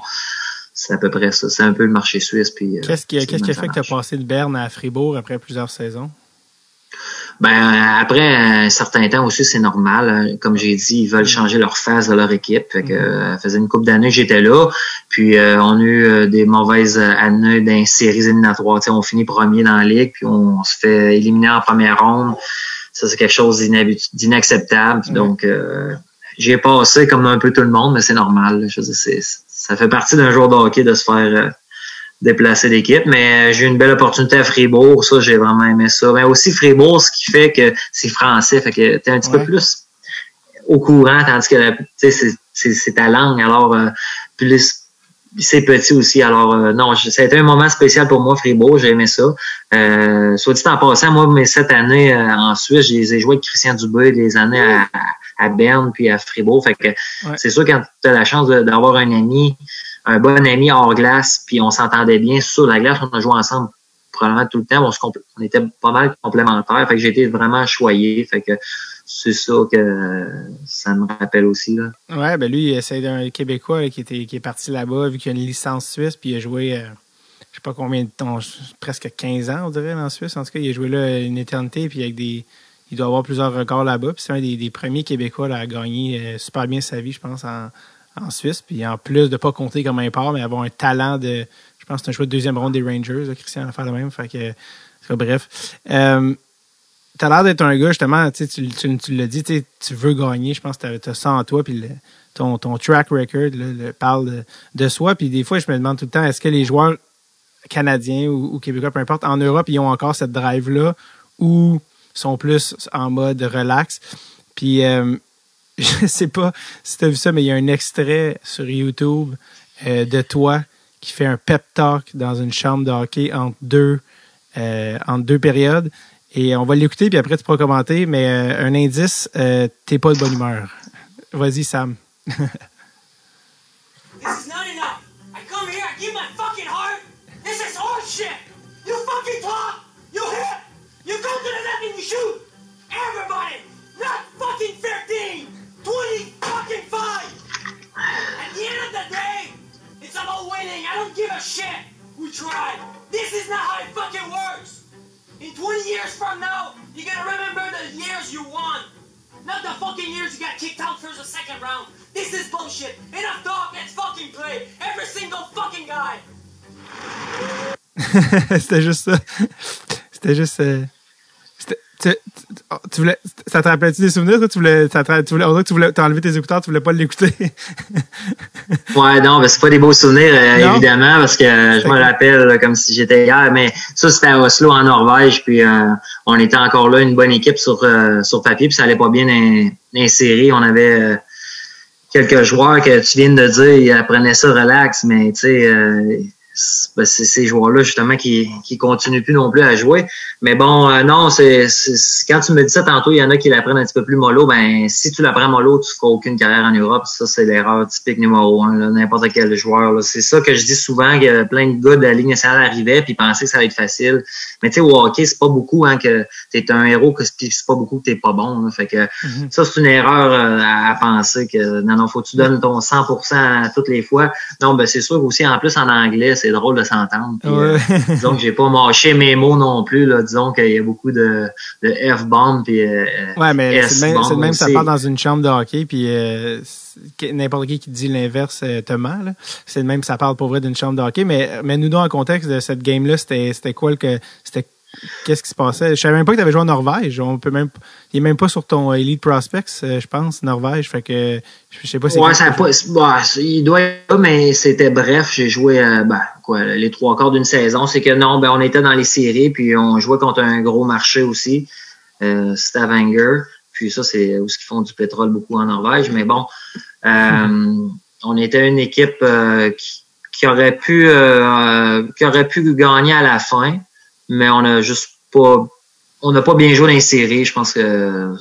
c'est à peu près ça. C'est un peu le marché suisse puis euh, qu'est-ce qui qu'est-ce qui a fait que tu as passé de Berne à Fribourg après plusieurs saisons? Ben après un certain temps aussi, c'est normal. Hein. Comme j'ai dit, ils veulent changer leur phase de leur équipe. Fait que mm-hmm. faisait une couple d'années que j'étais là. Puis euh, on a eu euh, des mauvaises années dans les séries éliminatoires. on finit premier dans la ligue, puis on se fait éliminer en première ronde. Ça, c'est quelque chose d'inacceptable. Mm-hmm. Donc euh, j'ai passé comme un peu tout le monde, mais c'est normal. Je ça fait partie d'un joueur de hockey de se faire déplacer l'équipe. Mais euh, j'ai eu une belle opportunité à Fribourg. Ça, j'ai vraiment aimé ça. Mais aussi Fribourg, ce qui fait que c'est français, fait que t'es un petit peu plus au courant, tandis que c'est ta langue. Alors, euh, plus c'est petit aussi. Alors, euh, non, ça a été un moment spécial pour moi, Fribourg. J'ai aimé ça. Euh, soit dit en passant, moi, mes sept années en Suisse, je les ai joués avec Christian Dubé, des années à, à Berne puis à Fribourg. Fait que c'est sûr quand tu as la chance d'avoir un ami un bon ami hors glace, puis on s'entendait bien sur la glace. On a joué ensemble probablement tout le temps. On, se était pas mal complémentaires. Fait que j'ai été vraiment choyé. Fait que c'est ça que ça me rappelle aussi. Là. Ouais, ben lui, c'est un Québécois qui est parti là-bas, vu qu'il a une licence suisse, puis il a joué, euh, je sais pas combien de temps, presque 15 ans, on dirait, en Suisse. En tout cas, il a joué là une éternité, puis avec des. Il doit avoir plusieurs records là-bas. Puis c'est un des, premiers Québécois à gagner euh, super bien sa vie, je pense, en, en Suisse. Puis en plus de pas compter comme import, mais avoir un talent de. Je pense que c'est un choix de deuxième ronde des Rangers, Christian a fait le même. Fait que. bref. Euh, tu as l'air d'être un gars, justement, tu, tu, tu l'as dit, tu veux gagner. Je pense que tu as, ça en toi. Puis ton, ton track record le, parle de, soi. Puis des fois, je me demande tout le temps, est-ce que les joueurs canadiens ou, québécois, peu importe, en Europe, ils ont encore cette drive-là ou sont plus en mode relax? Puis euh, je sais pas si tu as vu ça, mais il y a un extrait sur YouTube euh, de toi qui fait un pep talk dans une chambre de hockey entre deux, euh, entre deux périodes. Et on va l'écouter, puis après tu pourras commenter, mais euh, un indice, euh, t'es pas de bonne humeur. Vas-y, Sam. This is not enough. I come here, I give my fucking heart. This is horseshit. You fucking talk, you hit, you go to the net and you shoot. Everybody, not fucking 15, day, it's about winning. I don't give a shit. We tried. This is not how it fucking works. In 20 years from now, you're gonna remember the years you won. Not the fucking years you got kicked out for the second round. This is bullshit. Enough talk, let's fucking play. Every single fucking guy. C'était juste ça. C'était juste. Euh... Tu, tu, voulais, ça te rappelait-tu des souvenirs? Toi? Tu voulais, ça te, tu voulais, tu voulais t'enlever tes écouteurs, tu voulais pas l'écouter. ouais, non, mais c'est pas des beaux souvenirs, euh, évidemment, parce que je me rappelle comme si j'étais hier, mais ça, c'était à Oslo, en Norvège, puis euh, on était encore là, une bonne équipe sur, euh, sur papier, puis ça allait pas bien insérer. On avait quelques joueurs que tu viens de dire, ils apprenaient ça relax, mais tu sais, ben, c'est ces joueurs-là justement qui qui continuent plus non plus à jouer. Mais bon, euh, non, c'est quand tu me dis ça tantôt, il y en a qui l'apprennent un petit peu plus mollo. Ben si tu l'apprends mollo, tu feras aucune carrière en Europe. Ça c'est l'erreur typique numéro un. N'importe quel joueur. C'est ça que je dis souvent que plein de gars de la ligne nationale arrivaient puis pensaient que ça allait être facile. Mais tu sais au hockey c'est pas beaucoup hein, que t'es un héros que c'est pas beaucoup que t'es pas bon. Fait que mm-hmm. ça c'est une erreur euh, à, penser que non non faut que tu donnes ton 100% toutes les fois. Non ben c'est sûr aussi en plus en anglais c'est drôle de s'entendre. Euh, disons que j'ai pas mâché mes mots non plus. Là. Disons qu'il y a beaucoup de, de F-bombs. Puis, euh, ouais, mais c'est le même, c'est même ça part dans une chambre de hockey. Puis euh, n'importe qui qui dit l'inverse te ment. C'est le même ça parle pour vrai d'une chambre de hockey. Mais, mais nous, dans le contexte de cette game-là, c'était, c'était quoi le c'était Qu'est-ce qui se passait? Je savais même pas que tu avais joué en Norvège. On peut même, il est même pas sur ton Elite Prospects, euh, je pense, Norvège. Fait que, je sais pas si Ouais, ça pas, bah, il doit être mais c'était bref. J'ai joué, euh, ben, les trois quarts d'une saison. C'est que non, ben, on était dans les séries, puis on jouait contre un gros marché aussi, euh, Stavanger. Puis ça, c'est où ils font du pétrole beaucoup en Norvège. Mais bon, euh, on était une équipe qui, qui aurait pu, qui aurait pu gagner à la fin mais on a juste pas on pas bien joué dans les séries. Je pense que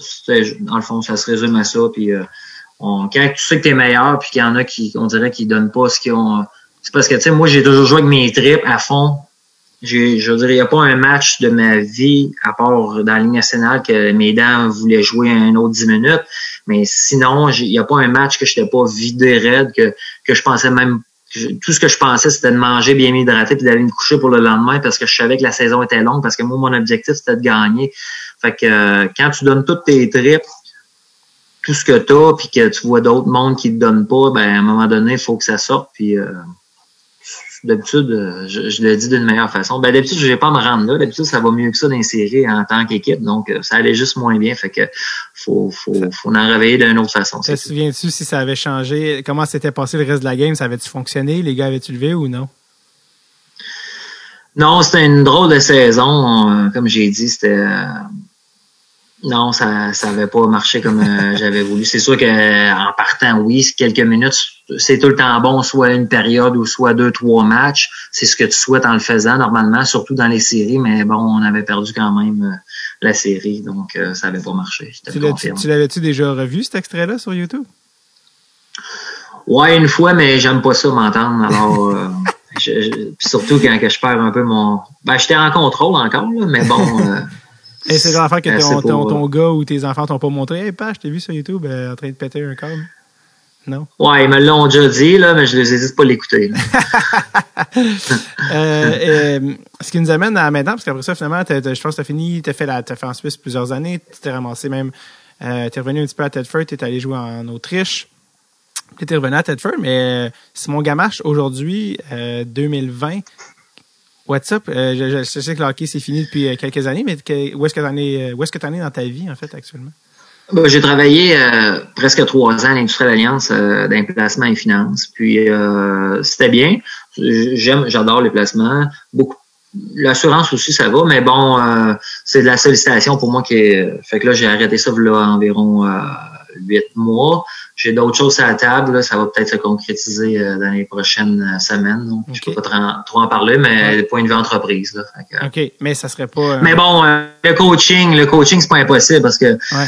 dans le fond, ça se résume à ça. Puis euh, on, quand tu sais que t'es meilleur, puis qu'il y en a qui, on dirait qu'ils donnent pas ce qu'ils ont. C'est parce que tu sais, moi j'ai toujours joué avec mes trips à fond. Je veux dire, il n'y a pas un match de ma vie, à part dans la Ligue nationale, que mes dents voulaient jouer un autre 10 minutes. Mais sinon, il n'y a pas un match que je n'étais pas vidé raide, que, que je pensais même tout ce que je pensais, c'était de manger bien hydraté puis d'aller me coucher pour le lendemain parce que je savais que la saison était longue, parce que moi, mon objectif, c'était de gagner. Fait que euh, quand tu donnes toutes tes tripes, tout ce que tu as, puis que tu vois d'autres mondes qui te donnent pas, ben à un moment donné, il faut que ça sorte. Puis euh, d'habitude, euh, je, le dis d'une meilleure façon. Ben, d'habitude, je vais pas me rendre là. D'habitude, ça va mieux que ça d'insérer en tant qu'équipe. Donc, euh, ça allait juste moins bien. Fait que faut, faut, faut en réveiller d'une autre façon. Te souviens-tu si ça avait changé? Comment s'était passé le reste de la game? Ça avait-tu fonctionné? Les gars avaient-tu levé ou non? Non, c'était une drôle de saison. Euh, comme j'ai dit, c'était non, ça ça avait pas marché comme j'avais voulu. C'est sûr que en partant, oui, quelques minutes, c'est tout le temps bon, soit une période ou soit deux, trois matchs. C'est ce que tu souhaites en le faisant normalement, surtout dans les séries, mais bon, on avait perdu quand même euh, la série, donc euh, ça avait pas marché. Tu l'avais-tu déjà revu cet extrait-là sur YouTube? Ouais, une fois, mais j'aime pas ça m'entendre. Alors puis surtout quand que je perds un peu mon. Ben, j'étais en contrôle encore, là, mais bon. Euh, Et c'est l'enfant que ton, ton, ton, gars ou tes enfants t'ont pas montré. Hey, pas, je t'ai vu sur YouTube en train de péter un câble? Non? Ouais, ils me l'ont déjà dit, là, mais je les hésite pas à l'écouter. euh, euh, ce qui nous amène à maintenant, parce qu'après ça, finalement, je pense que tu as fini, tu as, fait as fait en Suisse plusieurs années, tu t'es ramassé même, euh, tu es revenu un petit peu à Tedford, tu es allé jouer en Autriche. Tu es revenu à Tedford, mais Simon Gamache, aujourd'hui, 2020, what's up? Je, je, sais que le hockey, c'est fini depuis quelques années, mais où est-ce que tu en, es, où est-ce que en es dans ta vie, en fait, actuellement? Ben, j'ai travaillé euh, presque trois ans à l'industrie d'Alliance euh, d'implacement et finances. Puis euh, c'était bien. J'aime, j'adore les placements. Beaucoup. L'assurance aussi, ça va, mais bon, euh, c'est de la sollicitation pour moi qui est. Fait que là, j'ai arrêté ça là environ huit mois. J'ai d'autres choses à la table. ça va peut-être se concrétiser dans les prochaines semaines. Donc, Je peux pas trop en parler, mais point de vue entreprise. Là, OK, mais ça serait pas. Mais bon, le coaching, le coaching, c'est pas impossible parce que. Ouais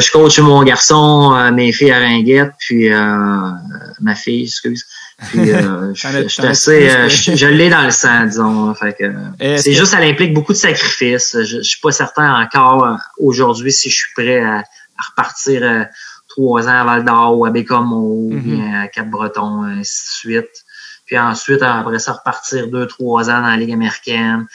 je coach mon garçon, euh, mes filles à Ringuette, puis euh, ma fille, excuse. Puis euh, je, suis assez, je, l'ai dans le sang, disons. Fait que c'est juste, ça implique beaucoup de sacrifices. Je, je suis pas certain encore aujourd'hui si je suis prêt à, repartir trois ans à Val d'Or ou à mm-hmm. bien à Cap-Breton, ainsi de suite. Puis ensuite, après ça, repartir deux, trois ans dans la Ligue américaine.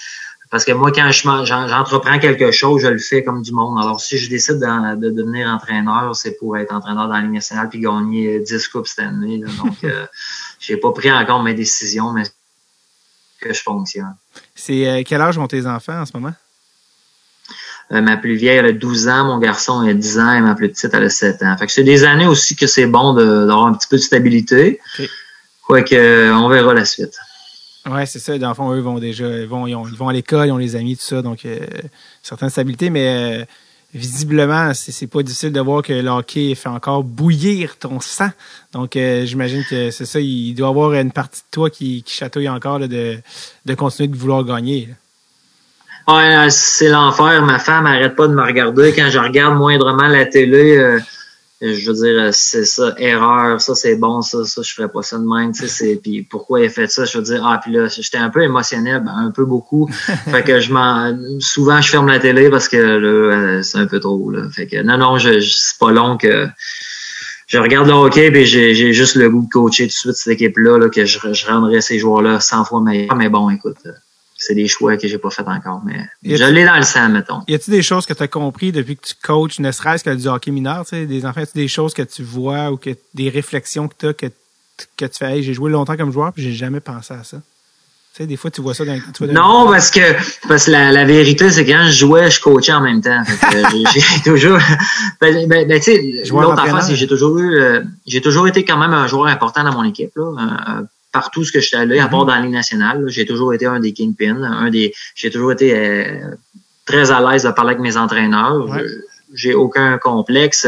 Parce que moi, quand j'entreprends quelque chose, je le fais comme du monde. Alors, si je décide de, de devenir entraîneur, c'est pour être entraîneur dans la Ligue nationale puis gagner 10 coupes cette année. Donc, euh, j'ai pas pris encore mes décisions, mais que je fonctionne. C'est euh, quel âge ont tes enfants en ce moment? Euh, ma plus vieille, elle a 12 ans, mon garçon a 10 ans et ma plus petite, elle a 7 ans. Fait que c'est des années aussi que c'est bon d'avoir un petit peu de stabilité. Okay. Quoique, on verra la suite. Ouais, c'est ça. Dans le fond, eux vont déjà, ils vont, ils, vont à l'école, ils ont les amis, tout ça, donc euh, certaines stabilités, mais euh, visiblement, c'est pas difficile de voir que le hockey fait encore bouillir ton sang. Donc, euh, j'imagine que c'est ça. Il doit y avoir une partie de toi qui, qui chatouille encore là, de, de continuer de vouloir gagner. Ouais, c'est l'enfer. Ma femme arrête pas de me regarder quand je regarde moindrement la télé je veux dire, c'est ça, erreur, ça c'est bon, ça, ça, je ferais pas ça de même, tu sais, puis pourquoi il a fait ça, je veux dire, ah, puis là, j'étais un peu émotionnel, ben, un peu beaucoup, fait que je m'en, souvent je ferme la télé parce que là, euh, c'est un peu trop, là, fait que non, non, je, c'est pas long que je regarde le hockey et j'ai juste le goût de coacher tout de suite cette équipe-là, là, que je, je rendrais ces joueurs-là 100 fois meilleurs, mais bon, écoute, c'est des choix que j'ai pas fait encore, mais je l'ai dans le sang, mettons. Y a-t-il des choses que tu as compris depuis que tu coaches, ne serait-ce que du hockey mineur, tu sais, des enfants, des choses que tu vois ou que des réflexions que tu as que, que tu fais, hey, j'ai joué longtemps comme joueur puis j'ai jamais pensé à ça. Tu sais, des fois, tu vois ça dans, tu vois Non, parce que, parce que la, la vérité, c'est que quand je jouais, je coachais en même temps. j'ai toujours, ben, ben, ben tu sais, l'autre affaire, c'est que j'ai toujours eu, euh, j'ai toujours été quand même un joueur important dans mon équipe, là partout ce que j'étais allé, à part mm-hmm. dans la Ligue nationale. J'ai toujours été un des kingpins, un des. J'ai toujours été euh, très à l'aise de parler avec mes entraîneurs. J'ai aucun complexe.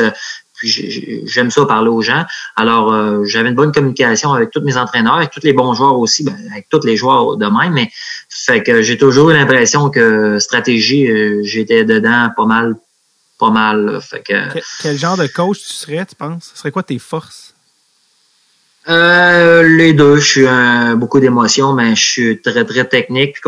Puis j'aime ça parler aux gens. Alors, euh, j'avais une bonne communication avec tous mes entraîneurs, avec tous les bons joueurs aussi, ben, avec tous les joueurs de même. Mais fait que j'ai toujours eu l'impression que stratégie, euh, j'étais dedans pas mal, pas mal. Fait que, quel, genre de coach tu serais, tu penses? Ce serait quoi tes forces? Euh, les deux, je suis un, beaucoup d'émotions, mais je suis très, très technique. Puis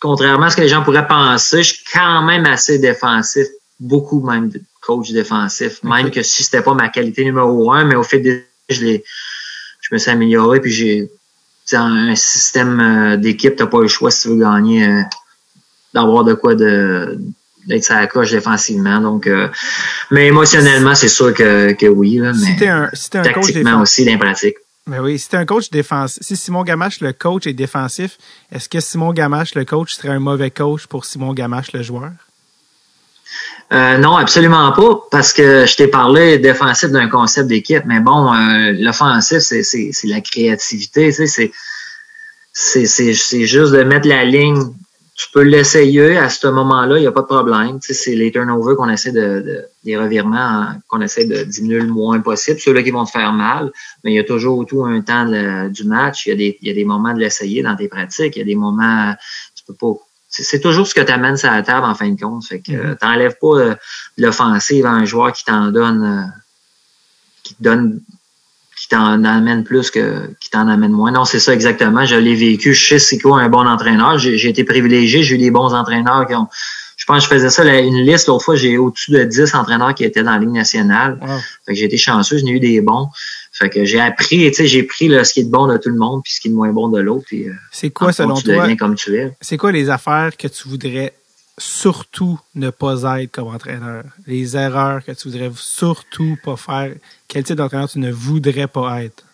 contrairement à ce que les gens pourraient penser, je suis quand même assez défensif, beaucoup même de coach défensif, même que si c'était pas ma qualité numéro un, mais au fait des je je me suis amélioré, puis j'ai un système euh, d'équipe, t'as pas le choix si tu veux gagner euh, d'avoir de quoi de d'être à la coche défensivement. Donc, euh, mais émotionnellement, c'est sûr que, que oui. Là, mais si un, si un tactiquement coach aussi, pratique. Mais oui, si un coach défensif, si Simon Gamache, le coach, est défensif, est-ce que Simon Gamache, le coach, serait un mauvais coach pour Simon Gamache, le joueur? Euh, non, absolument pas, parce que je t'ai parlé défensif d'un concept d'équipe, mais bon, euh, l'offensif, c'est, la créativité, tu sais, c'est juste de mettre la ligne tu peux l'essayer à ce moment-là, il n'y a pas de problème. Tu sais, c'est les turnovers qu'on essaie de, de les revirements qu'on essaie de diminuer le moins possible, ceux-là qui vont te faire mal, mais il y a toujours tout un temps du match, il y a des, il y a des moments de l'essayer dans tes pratiques, il y a des moments, tu peux pas. C'est toujours ce que tu amènes à la table en fin de compte. Fait que mm-hmm. t'enlèves pas euh, l'offensive à un joueur qui t'en donne euh, qui te donne t'en amène plus que qui t'en amène moins. Non, c'est ça exactement. Je l'ai vécu. Je sais c'est quoi un bon entraîneur. J'ai été privilégié. J'ai eu des bons entraîneurs qui ont. Je pense que je faisais ça, une liste l'autre fois, j'ai au-dessus de 10 entraîneurs qui étaient dans la Ligue nationale. Fait que j'ai été chanceux, j'en ai eu des bons. Fait que j'ai appris, tu sais, j'ai pris ce qui est de bon de tout le monde puis ce qui est de moins bon de l'autre. Euh, c'est quoi selon toi? comme tu es. C'est quoi les affaires que tu voudrais surtout ne pas être comme entraîneur? Les erreurs que tu voudrais surtout pas faire? Quel type d'entraîneur tu ne voudrais pas être?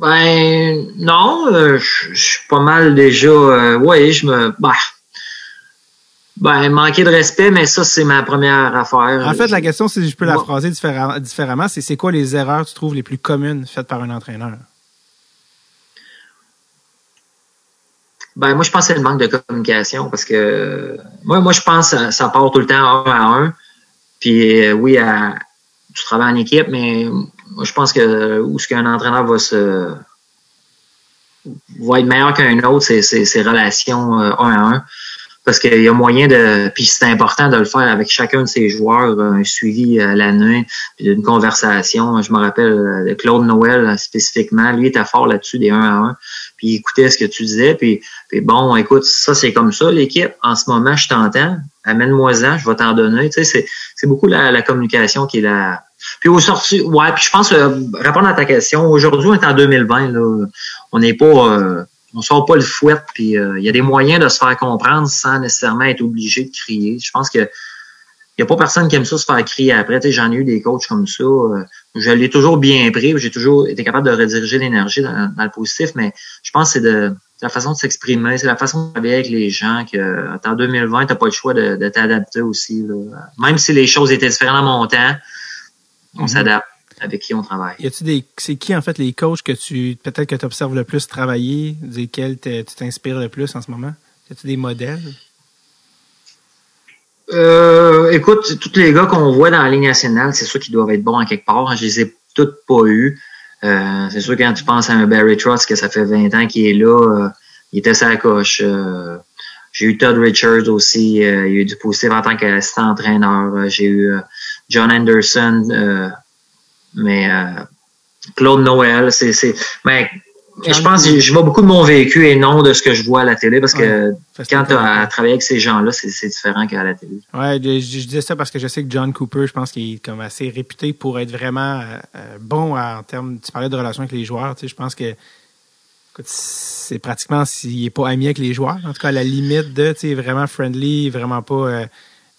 Ben non, euh, je suis pas mal déjà. Euh, oui, je me. Bah, ben, manquer de respect, mais ça, c'est ma première affaire. En fait, la question, si je peux la phraser différemment, c'est c'est quoi les erreurs, tu trouves, les plus communes faites par un entraîneur? Ben, moi, je pense que c'est le manque de communication parce que moi, moi, je pense que ça part tout le temps un à un. Puis euh, oui, tu travailles en équipe, mais moi, je pense que où ce qu'un entraîneur va se va être meilleur qu'un autre, c'est ses relations euh, un à un parce qu'il y a moyen de, puis c'est important de le faire avec chacun de ses joueurs, un suivi à l'année, puis une conversation. Je me rappelle euh, de Claude Noël spécifiquement, lui était fort là-dessus des 1 à 1, puis il écoutait ce que tu disais, puis, puis bon, écoute, ça c'est comme ça l'équipe. En ce moment, je t'entends, amène-moi-en, je vais t'en donner. Tu sais, c'est beaucoup la, communication qui est la, puis au sorti, ouais, puis je pense euh, répondre à ta question, aujourd'hui on est en 2020 là, on n'est pas euh, on sort pas le fouet, puis euh, il y a des moyens de se faire comprendre sans nécessairement être obligé de crier. Je pense que il n'y a pas personne qui aime ça se faire crier après. J'en ai eu des coachs comme ça. Euh, je l'ai toujours bien pris. J'ai toujours été capable de rediriger l'énergie dans, le positif, mais je pense que c'est de la façon de s'exprimer, c'est la façon de travailler avec les gens que en 2020, tu n'as pas le choix de, t'adapter aussi. Même si les choses étaient différentes à mon temps, on mm-hmm. s'adapte avec qui on travaille. Y a-tu des, c'est qui en fait les coachs que tu, peut-être que tu observes le plus travailler, desquels tu t'inspires le plus en ce moment? Y a-tu des modèles? Euh, écoute, tous les gars qu'on voit dans la Ligue nationale, c'est sûr qu'ils doivent être bons en quelque part. Je les ai tous pas eus. Euh, c'est sûr quand tu penses à un Barry Trotz, que ça fait 20 ans qu'il est là, euh, il était sa coche. J'ai eu Todd Richards aussi, il y a eu du positif en tant qu'assistant entraîneur. J'ai eu John Anderson, mais euh, Claude Noël, c'est. Ben, je pense que je vois beaucoup de mon vécu et non de ce que je vois à la télé parce que quand tu as travaillé avec ces gens-là, c'est différent qu'à la télé. Ouais, je, je, disais ça parce que je sais que John Cooper, je pense qu'il est comme assez réputé pour être vraiment euh, euh, bon en termes. Tu parlais de relations avec les joueurs, tu sais, je pense que c'est pratiquement s'il n'est pas ami avec les joueurs, en tout cas à la limite de, tu sais, vraiment friendly, vraiment pas,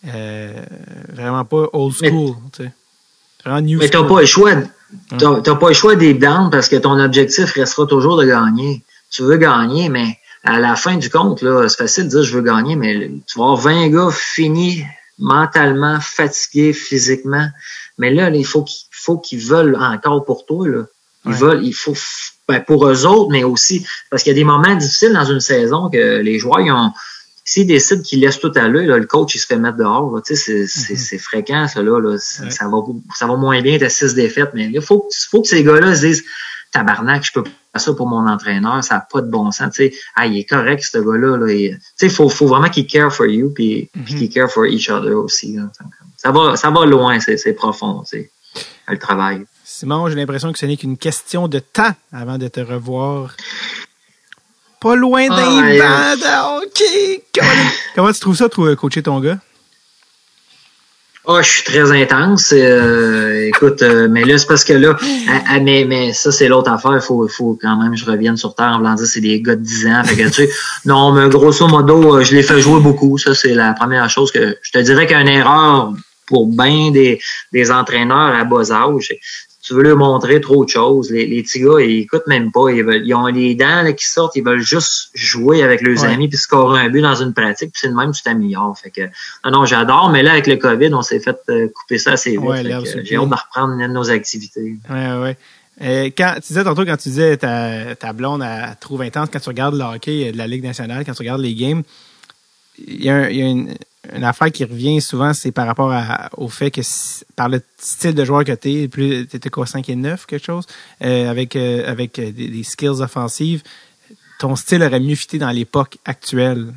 vraiment pas old school, tu sais. Mais t'as pas le choix. T'as pas le choix des down parce que ton objectif restera toujours de gagner. Tu veux gagner, mais à la fin du compte, là, c'est facile de dire je veux gagner, mais tu vas avoir 20 gars finis mentalement, fatigués physiquement. Mais là, il faut qu'ils faut qu'ils veulent encore pour toi. Là. Ils veulent, il faut ben, pour eux autres, mais aussi parce qu'il y a des moments difficiles dans une saison que les joueurs ils ont S'ils décident qu'ils laissent tout à lui, le coach il se fait mettre dehors. Sais, c'est, mm-hmm. fréquent, ça là. Ça, va, ça va moins bien, t'as six défaites, mais il faut, faut que ces gars-là se disent Tabarnak, je peux pas ça pour mon entraîneur, ça n'a pas de bon sens. Tu sais, ah, il est correct, ce gars-là. Là, tu sais, il faut, faut vraiment qu'il care for you puis, mm-hmm. qu'il care for each other aussi. Ça va, ça va loin, c'est, profond, tu sais, le travail. Simon, j'ai l'impression que ce n'est qu'une question de temps avant de te revoir pas loin d'un ah, OK. Comment, tu trouves ça, coacher ton gars? Oh, je suis très intense. Euh, écoute, euh, mais là, c'est parce que là, mais, mais ça, c'est l'autre affaire. Il faut, faut quand même que je revienne sur Terre en voulant dire c'est des gars de 10 ans. Fait que, tu sais, non, mais grosso modo, euh, je les fais jouer beaucoup. Ça, c'est la première chose que je te dirais qu'une erreur pour bien des, des entraîneurs à bas âge, tu veux leur montrer trop de choses. Les, les petits gars, ils écoutent même pas. Ils, veulent, ils ont les dents là, qui sortent, ils veulent juste jouer avec leurs amis puis scorer un but dans une pratique, puis c'est de même tu t'améliores. Fait que non, non, j'adore, mais là, avec le COVID, on s'est fait euh, couper ça assez vite. j'ai hâte de reprendre nos activités. Ouais, ouais. Euh, quand, tu disais tantôt, quand tu disais ta, ta blonde elle, trouve intense quand tu regardes le hockey de la Ligue nationale, quand tu regardes les games, il y a, il y a une, une affaire qui revient souvent, c'est par rapport au fait que par le style de joueur que tu es, plus étais quoi 5 et 9, quelque chose, euh, avec euh, avec des, skills offensives, ton style aurait mieux fité dans l'époque actuelle.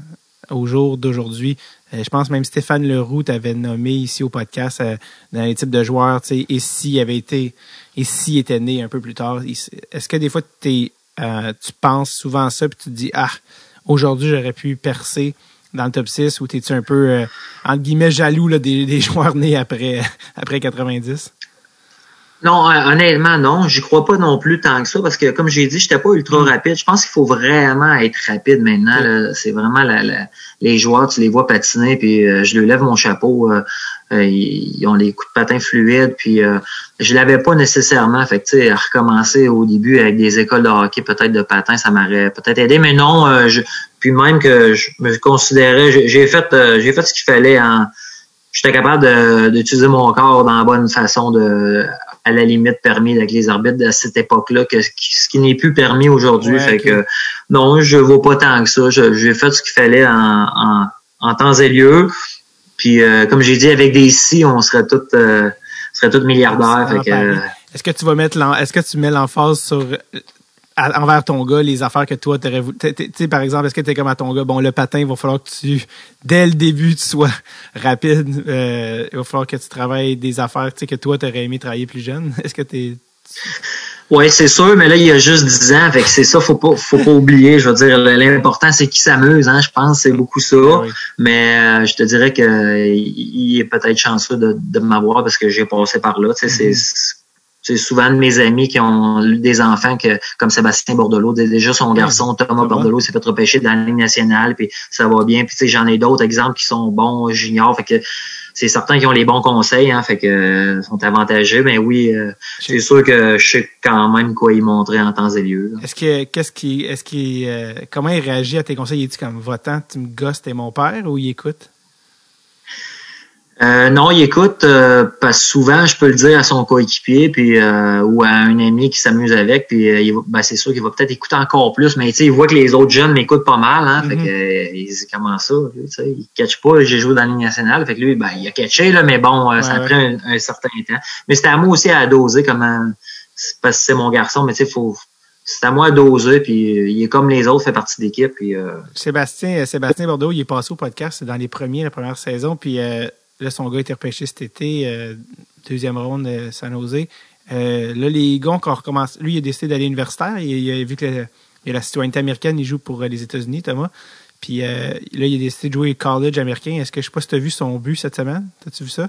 au jour d'aujourd'hui. Euh, je pense même Stéphane Leroux t'avait nommé ici au podcast euh, dans les types de joueurs, et s'il avait été, et s'il était né un peu plus tard. Est-ce que des fois euh, tu penses souvent à ça puis tu te dis, ah, aujourd'hui j'aurais pu percer dans le top 6 ou t'es-tu un peu, euh, entre guillemets, jaloux là, des, des joueurs nés après, après 90? Non, honnêtement, non. J'y crois pas non plus tant que ça parce que, comme j'ai dit, j'étais pas ultra mm. rapide. Je pense qu'il faut vraiment être rapide maintenant. C'est vraiment la, les joueurs, tu les vois patiner, puis euh, je leur lève mon chapeau. Euh, euh, ils ont les coups de patin fluides, puis je l'avais pas nécessairement. Fait que, tu sais, à recommencer au début avec des écoles de hockey, peut-être de patin, ça m'aurait peut-être aidé. Mais non, je, puis même que je me considérais, j'ai fait, j'ai fait ce qu'il fallait en j'étais capable d'utiliser mon corps dans la bonne façon de à la limite permis avec les arbitres à cette époque-là, que ce qui n'est plus permis aujourd'hui. fait que non, je ne pas tant que ça. J'ai fait ce qu'il fallait en, en, temps et lieu. Puis euh, comme j'ai dit, avec des si, on serait tous euh, serait tous milliardaires. Que, est-ce que tu vas mettre est-ce que tu mets l'emphase sur envers ton gars les affaires que toi t'aurais voulu. Tu sais, par exemple, est-ce que t'es comme à ton gars, bon, le patin, il va falloir que tu, dès le début, tu sois rapide. Euh, il va falloir que tu travailles des affaires tu sais, que toi t'aurais aimé travailler plus jeune. Est-ce que t'es. Oui, c'est sûr, mais là, il y a juste 10 ans, fait que c'est ça, faut pas, faut pas oublier. Je veux dire, l'important, c'est qu'il s'amuse, hein, je pense, c'est beaucoup ça. Ben mais euh, je te dirais que il est peut-être chanceux de, de m'avoir parce que j'ai passé par là. Tu sais, c'est mm-hmm c'est souvent de mes amis qui ont eu des enfants que, comme Sébastien Bordelot, déjà son garçon Thomas Bordelot s'est fait repêcher dans la Ligue nationale, puis ça va bien. Puis j'en ai d'autres exemples qui sont bons juniors. Fait que c'est certains qui ont les bons conseils, hein, fait que euh, sont avantageux. Mais oui, euh, c'est sûr que je sais quand même quoi y montrer en temps et lieu. Est-ce que qu'est-ce qui est-ce qui euh, comment il réagit à tes conseils? Il dit comme votant, tu me gosses, t'es mon père ou il écoute? Euh, non, il écoute euh, parce que souvent, je peux le dire à son coéquipier puis euh, ou à un ami qui s'amuse avec, puis il ben, c'est sûr qu'il va peut-être écouter encore plus, mais il voit que les autres jeunes m'écoutent pas mal, hein, fait mm-hmm. que il dit comment ça, lui, il catch pas, j'ai joué dans la nationale, fait que lui, ben, il a catché là, mais bon, ça a pris un, certain temps. Mais c'est à moi aussi à doser comment, parce que c'est mon garçon, mais tu sais, faut c'est à moi de doser, puis il est comme les autres, fait partie d'équipe. Puis, Sébastien, Sébastien Bordeaux, il est passé au podcast dans les premiers, la première saison, puis Là, son gars a été repêché cet été, euh, deuxième ronde de San Jose. Euh, là, les gars ont recommencé. Lui, il a décidé d'aller universitaire. Il, a vu que il a la citoyenneté américaine, il joue pour euh, les États-Unis, Thomas. Puis là, il a décidé de jouer college américain. Est-ce que je sais pas si tu as vu son but cette semaine? T'as-tu vu ça?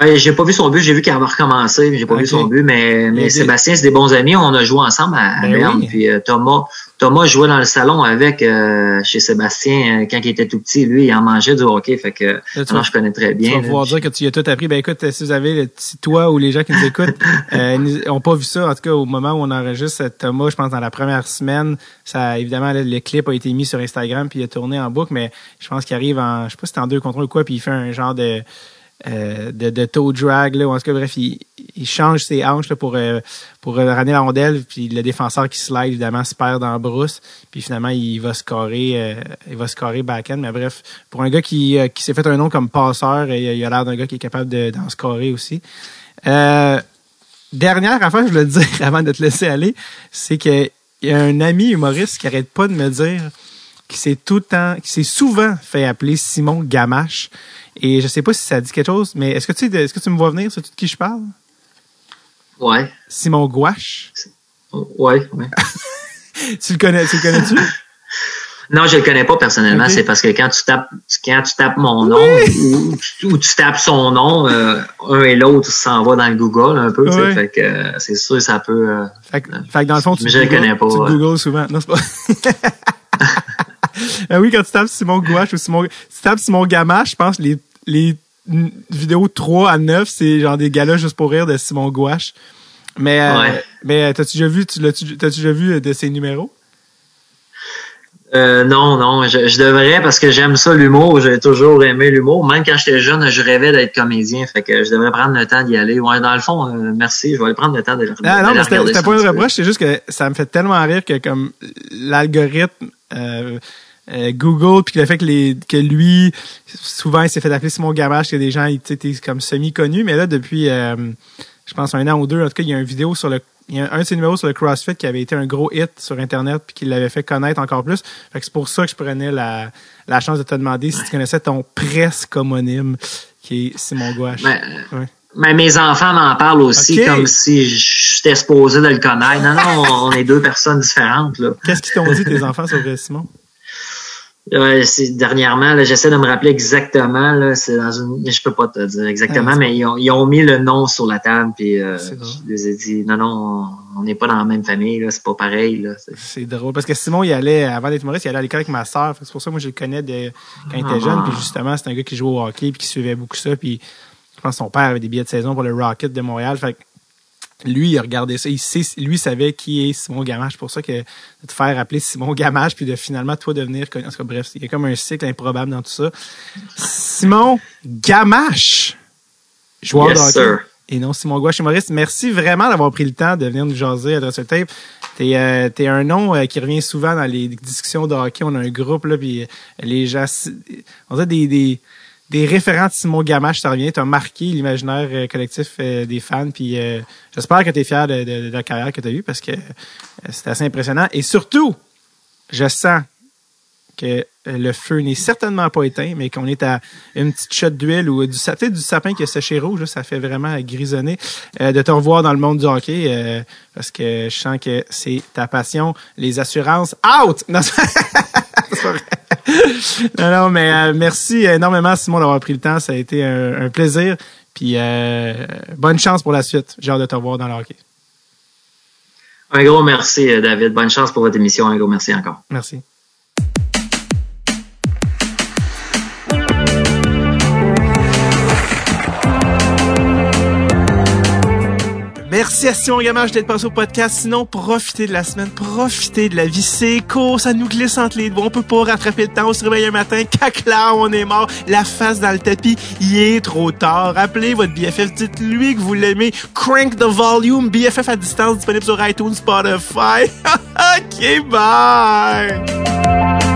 Ouais, j'ai pas vu son but, j'ai vu qu'il va recommencer, mais j'ai pas vu son but. Mais, mais Sébastien, c'est des bons amis, on a joué ensemble à, ben Berne. Puis euh, Thomas, Thomas jouait dans le salon avec euh, chez Sébastien euh, quand il était tout petit. Lui, il en mangeait du hockey, fait que là, je connais très bien. Tu vas pouvoir dire que tu as tout appris. Ben écoute, si vous avez, toi ou les gens qui nous écoutent n'ont pas vu ça, en tout cas au moment où on enregistre Thomas, je pense dans la première semaine, ça évidemment le, clip a été mis sur Instagram puis il a tourné en boucle, mais je pense qu'il arrive en, je sais pas si c'était en deux contre ou quoi, puis il fait un genre de euh, de, de toe drag là, ou en tout cas bref il, il change ses hanches là, pour euh, pour ramener la rondelle puis le défenseur qui slide évidemment se perd dans la brousse puis finalement il va scorer euh, il va scorer backhand mais bref pour un gars qui, qui s'est fait un nom comme passeur il, a l'air d'un gars qui est capable de d'en scorer aussi. Dernière affaire je voulais te dire avant de te laisser aller c'est que il y a un ami humoriste qui arrête pas de me dire qui s'est tout le temps qui s'est souvent fait appeler Simon Gamache et je sais pas si ça dit quelque chose, mais est-ce que tu est-ce que tu me vois venir, c'est de qui je parle? Ouais. Simon Gouache? Ouais, ouais. tu le connais, tu le connais-tu? Non, je le connais pas personnellement. C'est parce que quand tu tapes, quand tu tapes mon nom ou, tu tapes son nom, euh, un et l'autre s'en va dans le Google un peu. Fait que euh, c'est sûr ça peut. Euh, fait, que, dans le fond, tu, mais je le connais pas, tu Google souvent. Non, c'est pas. ah oui, quand tu tapes Simon Gouache ou Simon, tu tapes Simon Gamache, je pense les les vidéos 3 à 9, c'est genre des galas juste pour rire de Simon Gouache. Mais, euh, mais euh, t'as-tu déjà vu, tu, t'as-tu déjà vu euh, de ces numéros? Euh, non, non, je, devrais parce que j'aime ça l'humour. J'ai toujours aimé l'humour. Même quand j'étais jeune, je rêvais d'être comédien. Fait que je devrais prendre le temps d'y aller. Ouais, dans le fond, merci. Je vais aller prendre le temps de, ah, non, mais c'était pas une reproche. C'est juste que ça me fait tellement rire que comme l'algorithme euh, Google, puis le fait que, les, que lui, souvent, il s'est fait appeler Simon Gamache, que des gens, étaient comme semi-connus, mais là, depuis, euh, je pense, un an ou deux, en tout cas, il y a une vidéo sur le il y a un de ses numéros sur le CrossFit qui avait été un gros hit sur Internet puis qui l'avait fait connaître encore plus. Fait que c'est pour ça que je prenais la, la chance de te demander si tu connaissais ton presque homonyme qui est Simon Gouache. Ben, Ouais. Mais mes enfants m'en parlent aussi comme si j'étais supposé de le connaître. Non, non, on est deux personnes différentes. Là. Qu'est-ce qu'ils t'ont dit, tes enfants, sur euh, Simon? C'est- dernièrement, là, j'essaie de me rappeler exactement. Là, c'est dans une, je peux pas te dire exactement, Ah, mais ils ont, ils ont mis le nom sur la table. Puis euh, je les ai dit, non, non, on n'est pas dans la même famille. Là, c'est pas pareil. Là. C'est- C'est drôle. Parce que Simon, il allait, avant d'être humoriste, il allait à l'école avec ma sœur. C'est pour ça que moi, je le connais de, quand il était jeune. Puis justement, c'est un gars qui jouait au hockey puis qui suivait beaucoup ça. Puis je pense que son père avait des billets de saison pour le Rocket de Montréal. Fait que lui, il a regardé ça. Il sait, lui, savait qui est Simon Gamache. C'est pour ça que de te faire appeler Simon Gamache puis de finalement, toi, devenir connu. En tout cas, bref, il y a comme un cycle improbable dans tout ça. Simon Gamache, joueur Yes, de hockey. sir. Et non, Simon Gouache, humoriste. Merci vraiment d'avoir pris le temps de venir nous jaser à Dressel Tape. T'es, euh, un nom euh, qui revient souvent dans les discussions de hockey. On a un groupe, là, puis les gens... On a des, des, des référents de Simon Gamache, ça revient. T'as marqué l'imaginaire euh, collectif euh, des fans, puis euh, j'espère que t'es fier de, de- de la carrière que t'as eue, parce que c'est assez impressionnant. Et surtout, je sens que le feu n'est certainement pas éteint, mais qu'on est à une petite shot d'huile ou du, sa- peut-être du sapin qui a séché rouge, ça fait vraiment grisonner euh, de te revoir dans le monde du hockey euh, parce que je sens que c'est ta passion. Les assurances, out! non, non, mais euh, merci énormément, Simon, d'avoir pris le temps. Ça a été un, un plaisir. Puis euh, bonne chance pour la suite. J'ai hâte de te revoir dans le hockey. Un gros merci, euh, David. Bonne chance pour votre émission. Un gros merci encore. Merci. Merci à Simon Gamache d'être passé au podcast. Sinon, profitez de la semaine, profitez de la vie. C'est court, ça nous glisse entre les doigts. On peut pas rattraper le temps. On se réveille un matin, cacla, on est mort. La face dans le tapis, il est trop tard. Appelez votre BFF, dites-lui que vous l'aimez. Crank the volume, BFF à distance, disponible sur iTunes, Spotify. ok, bye!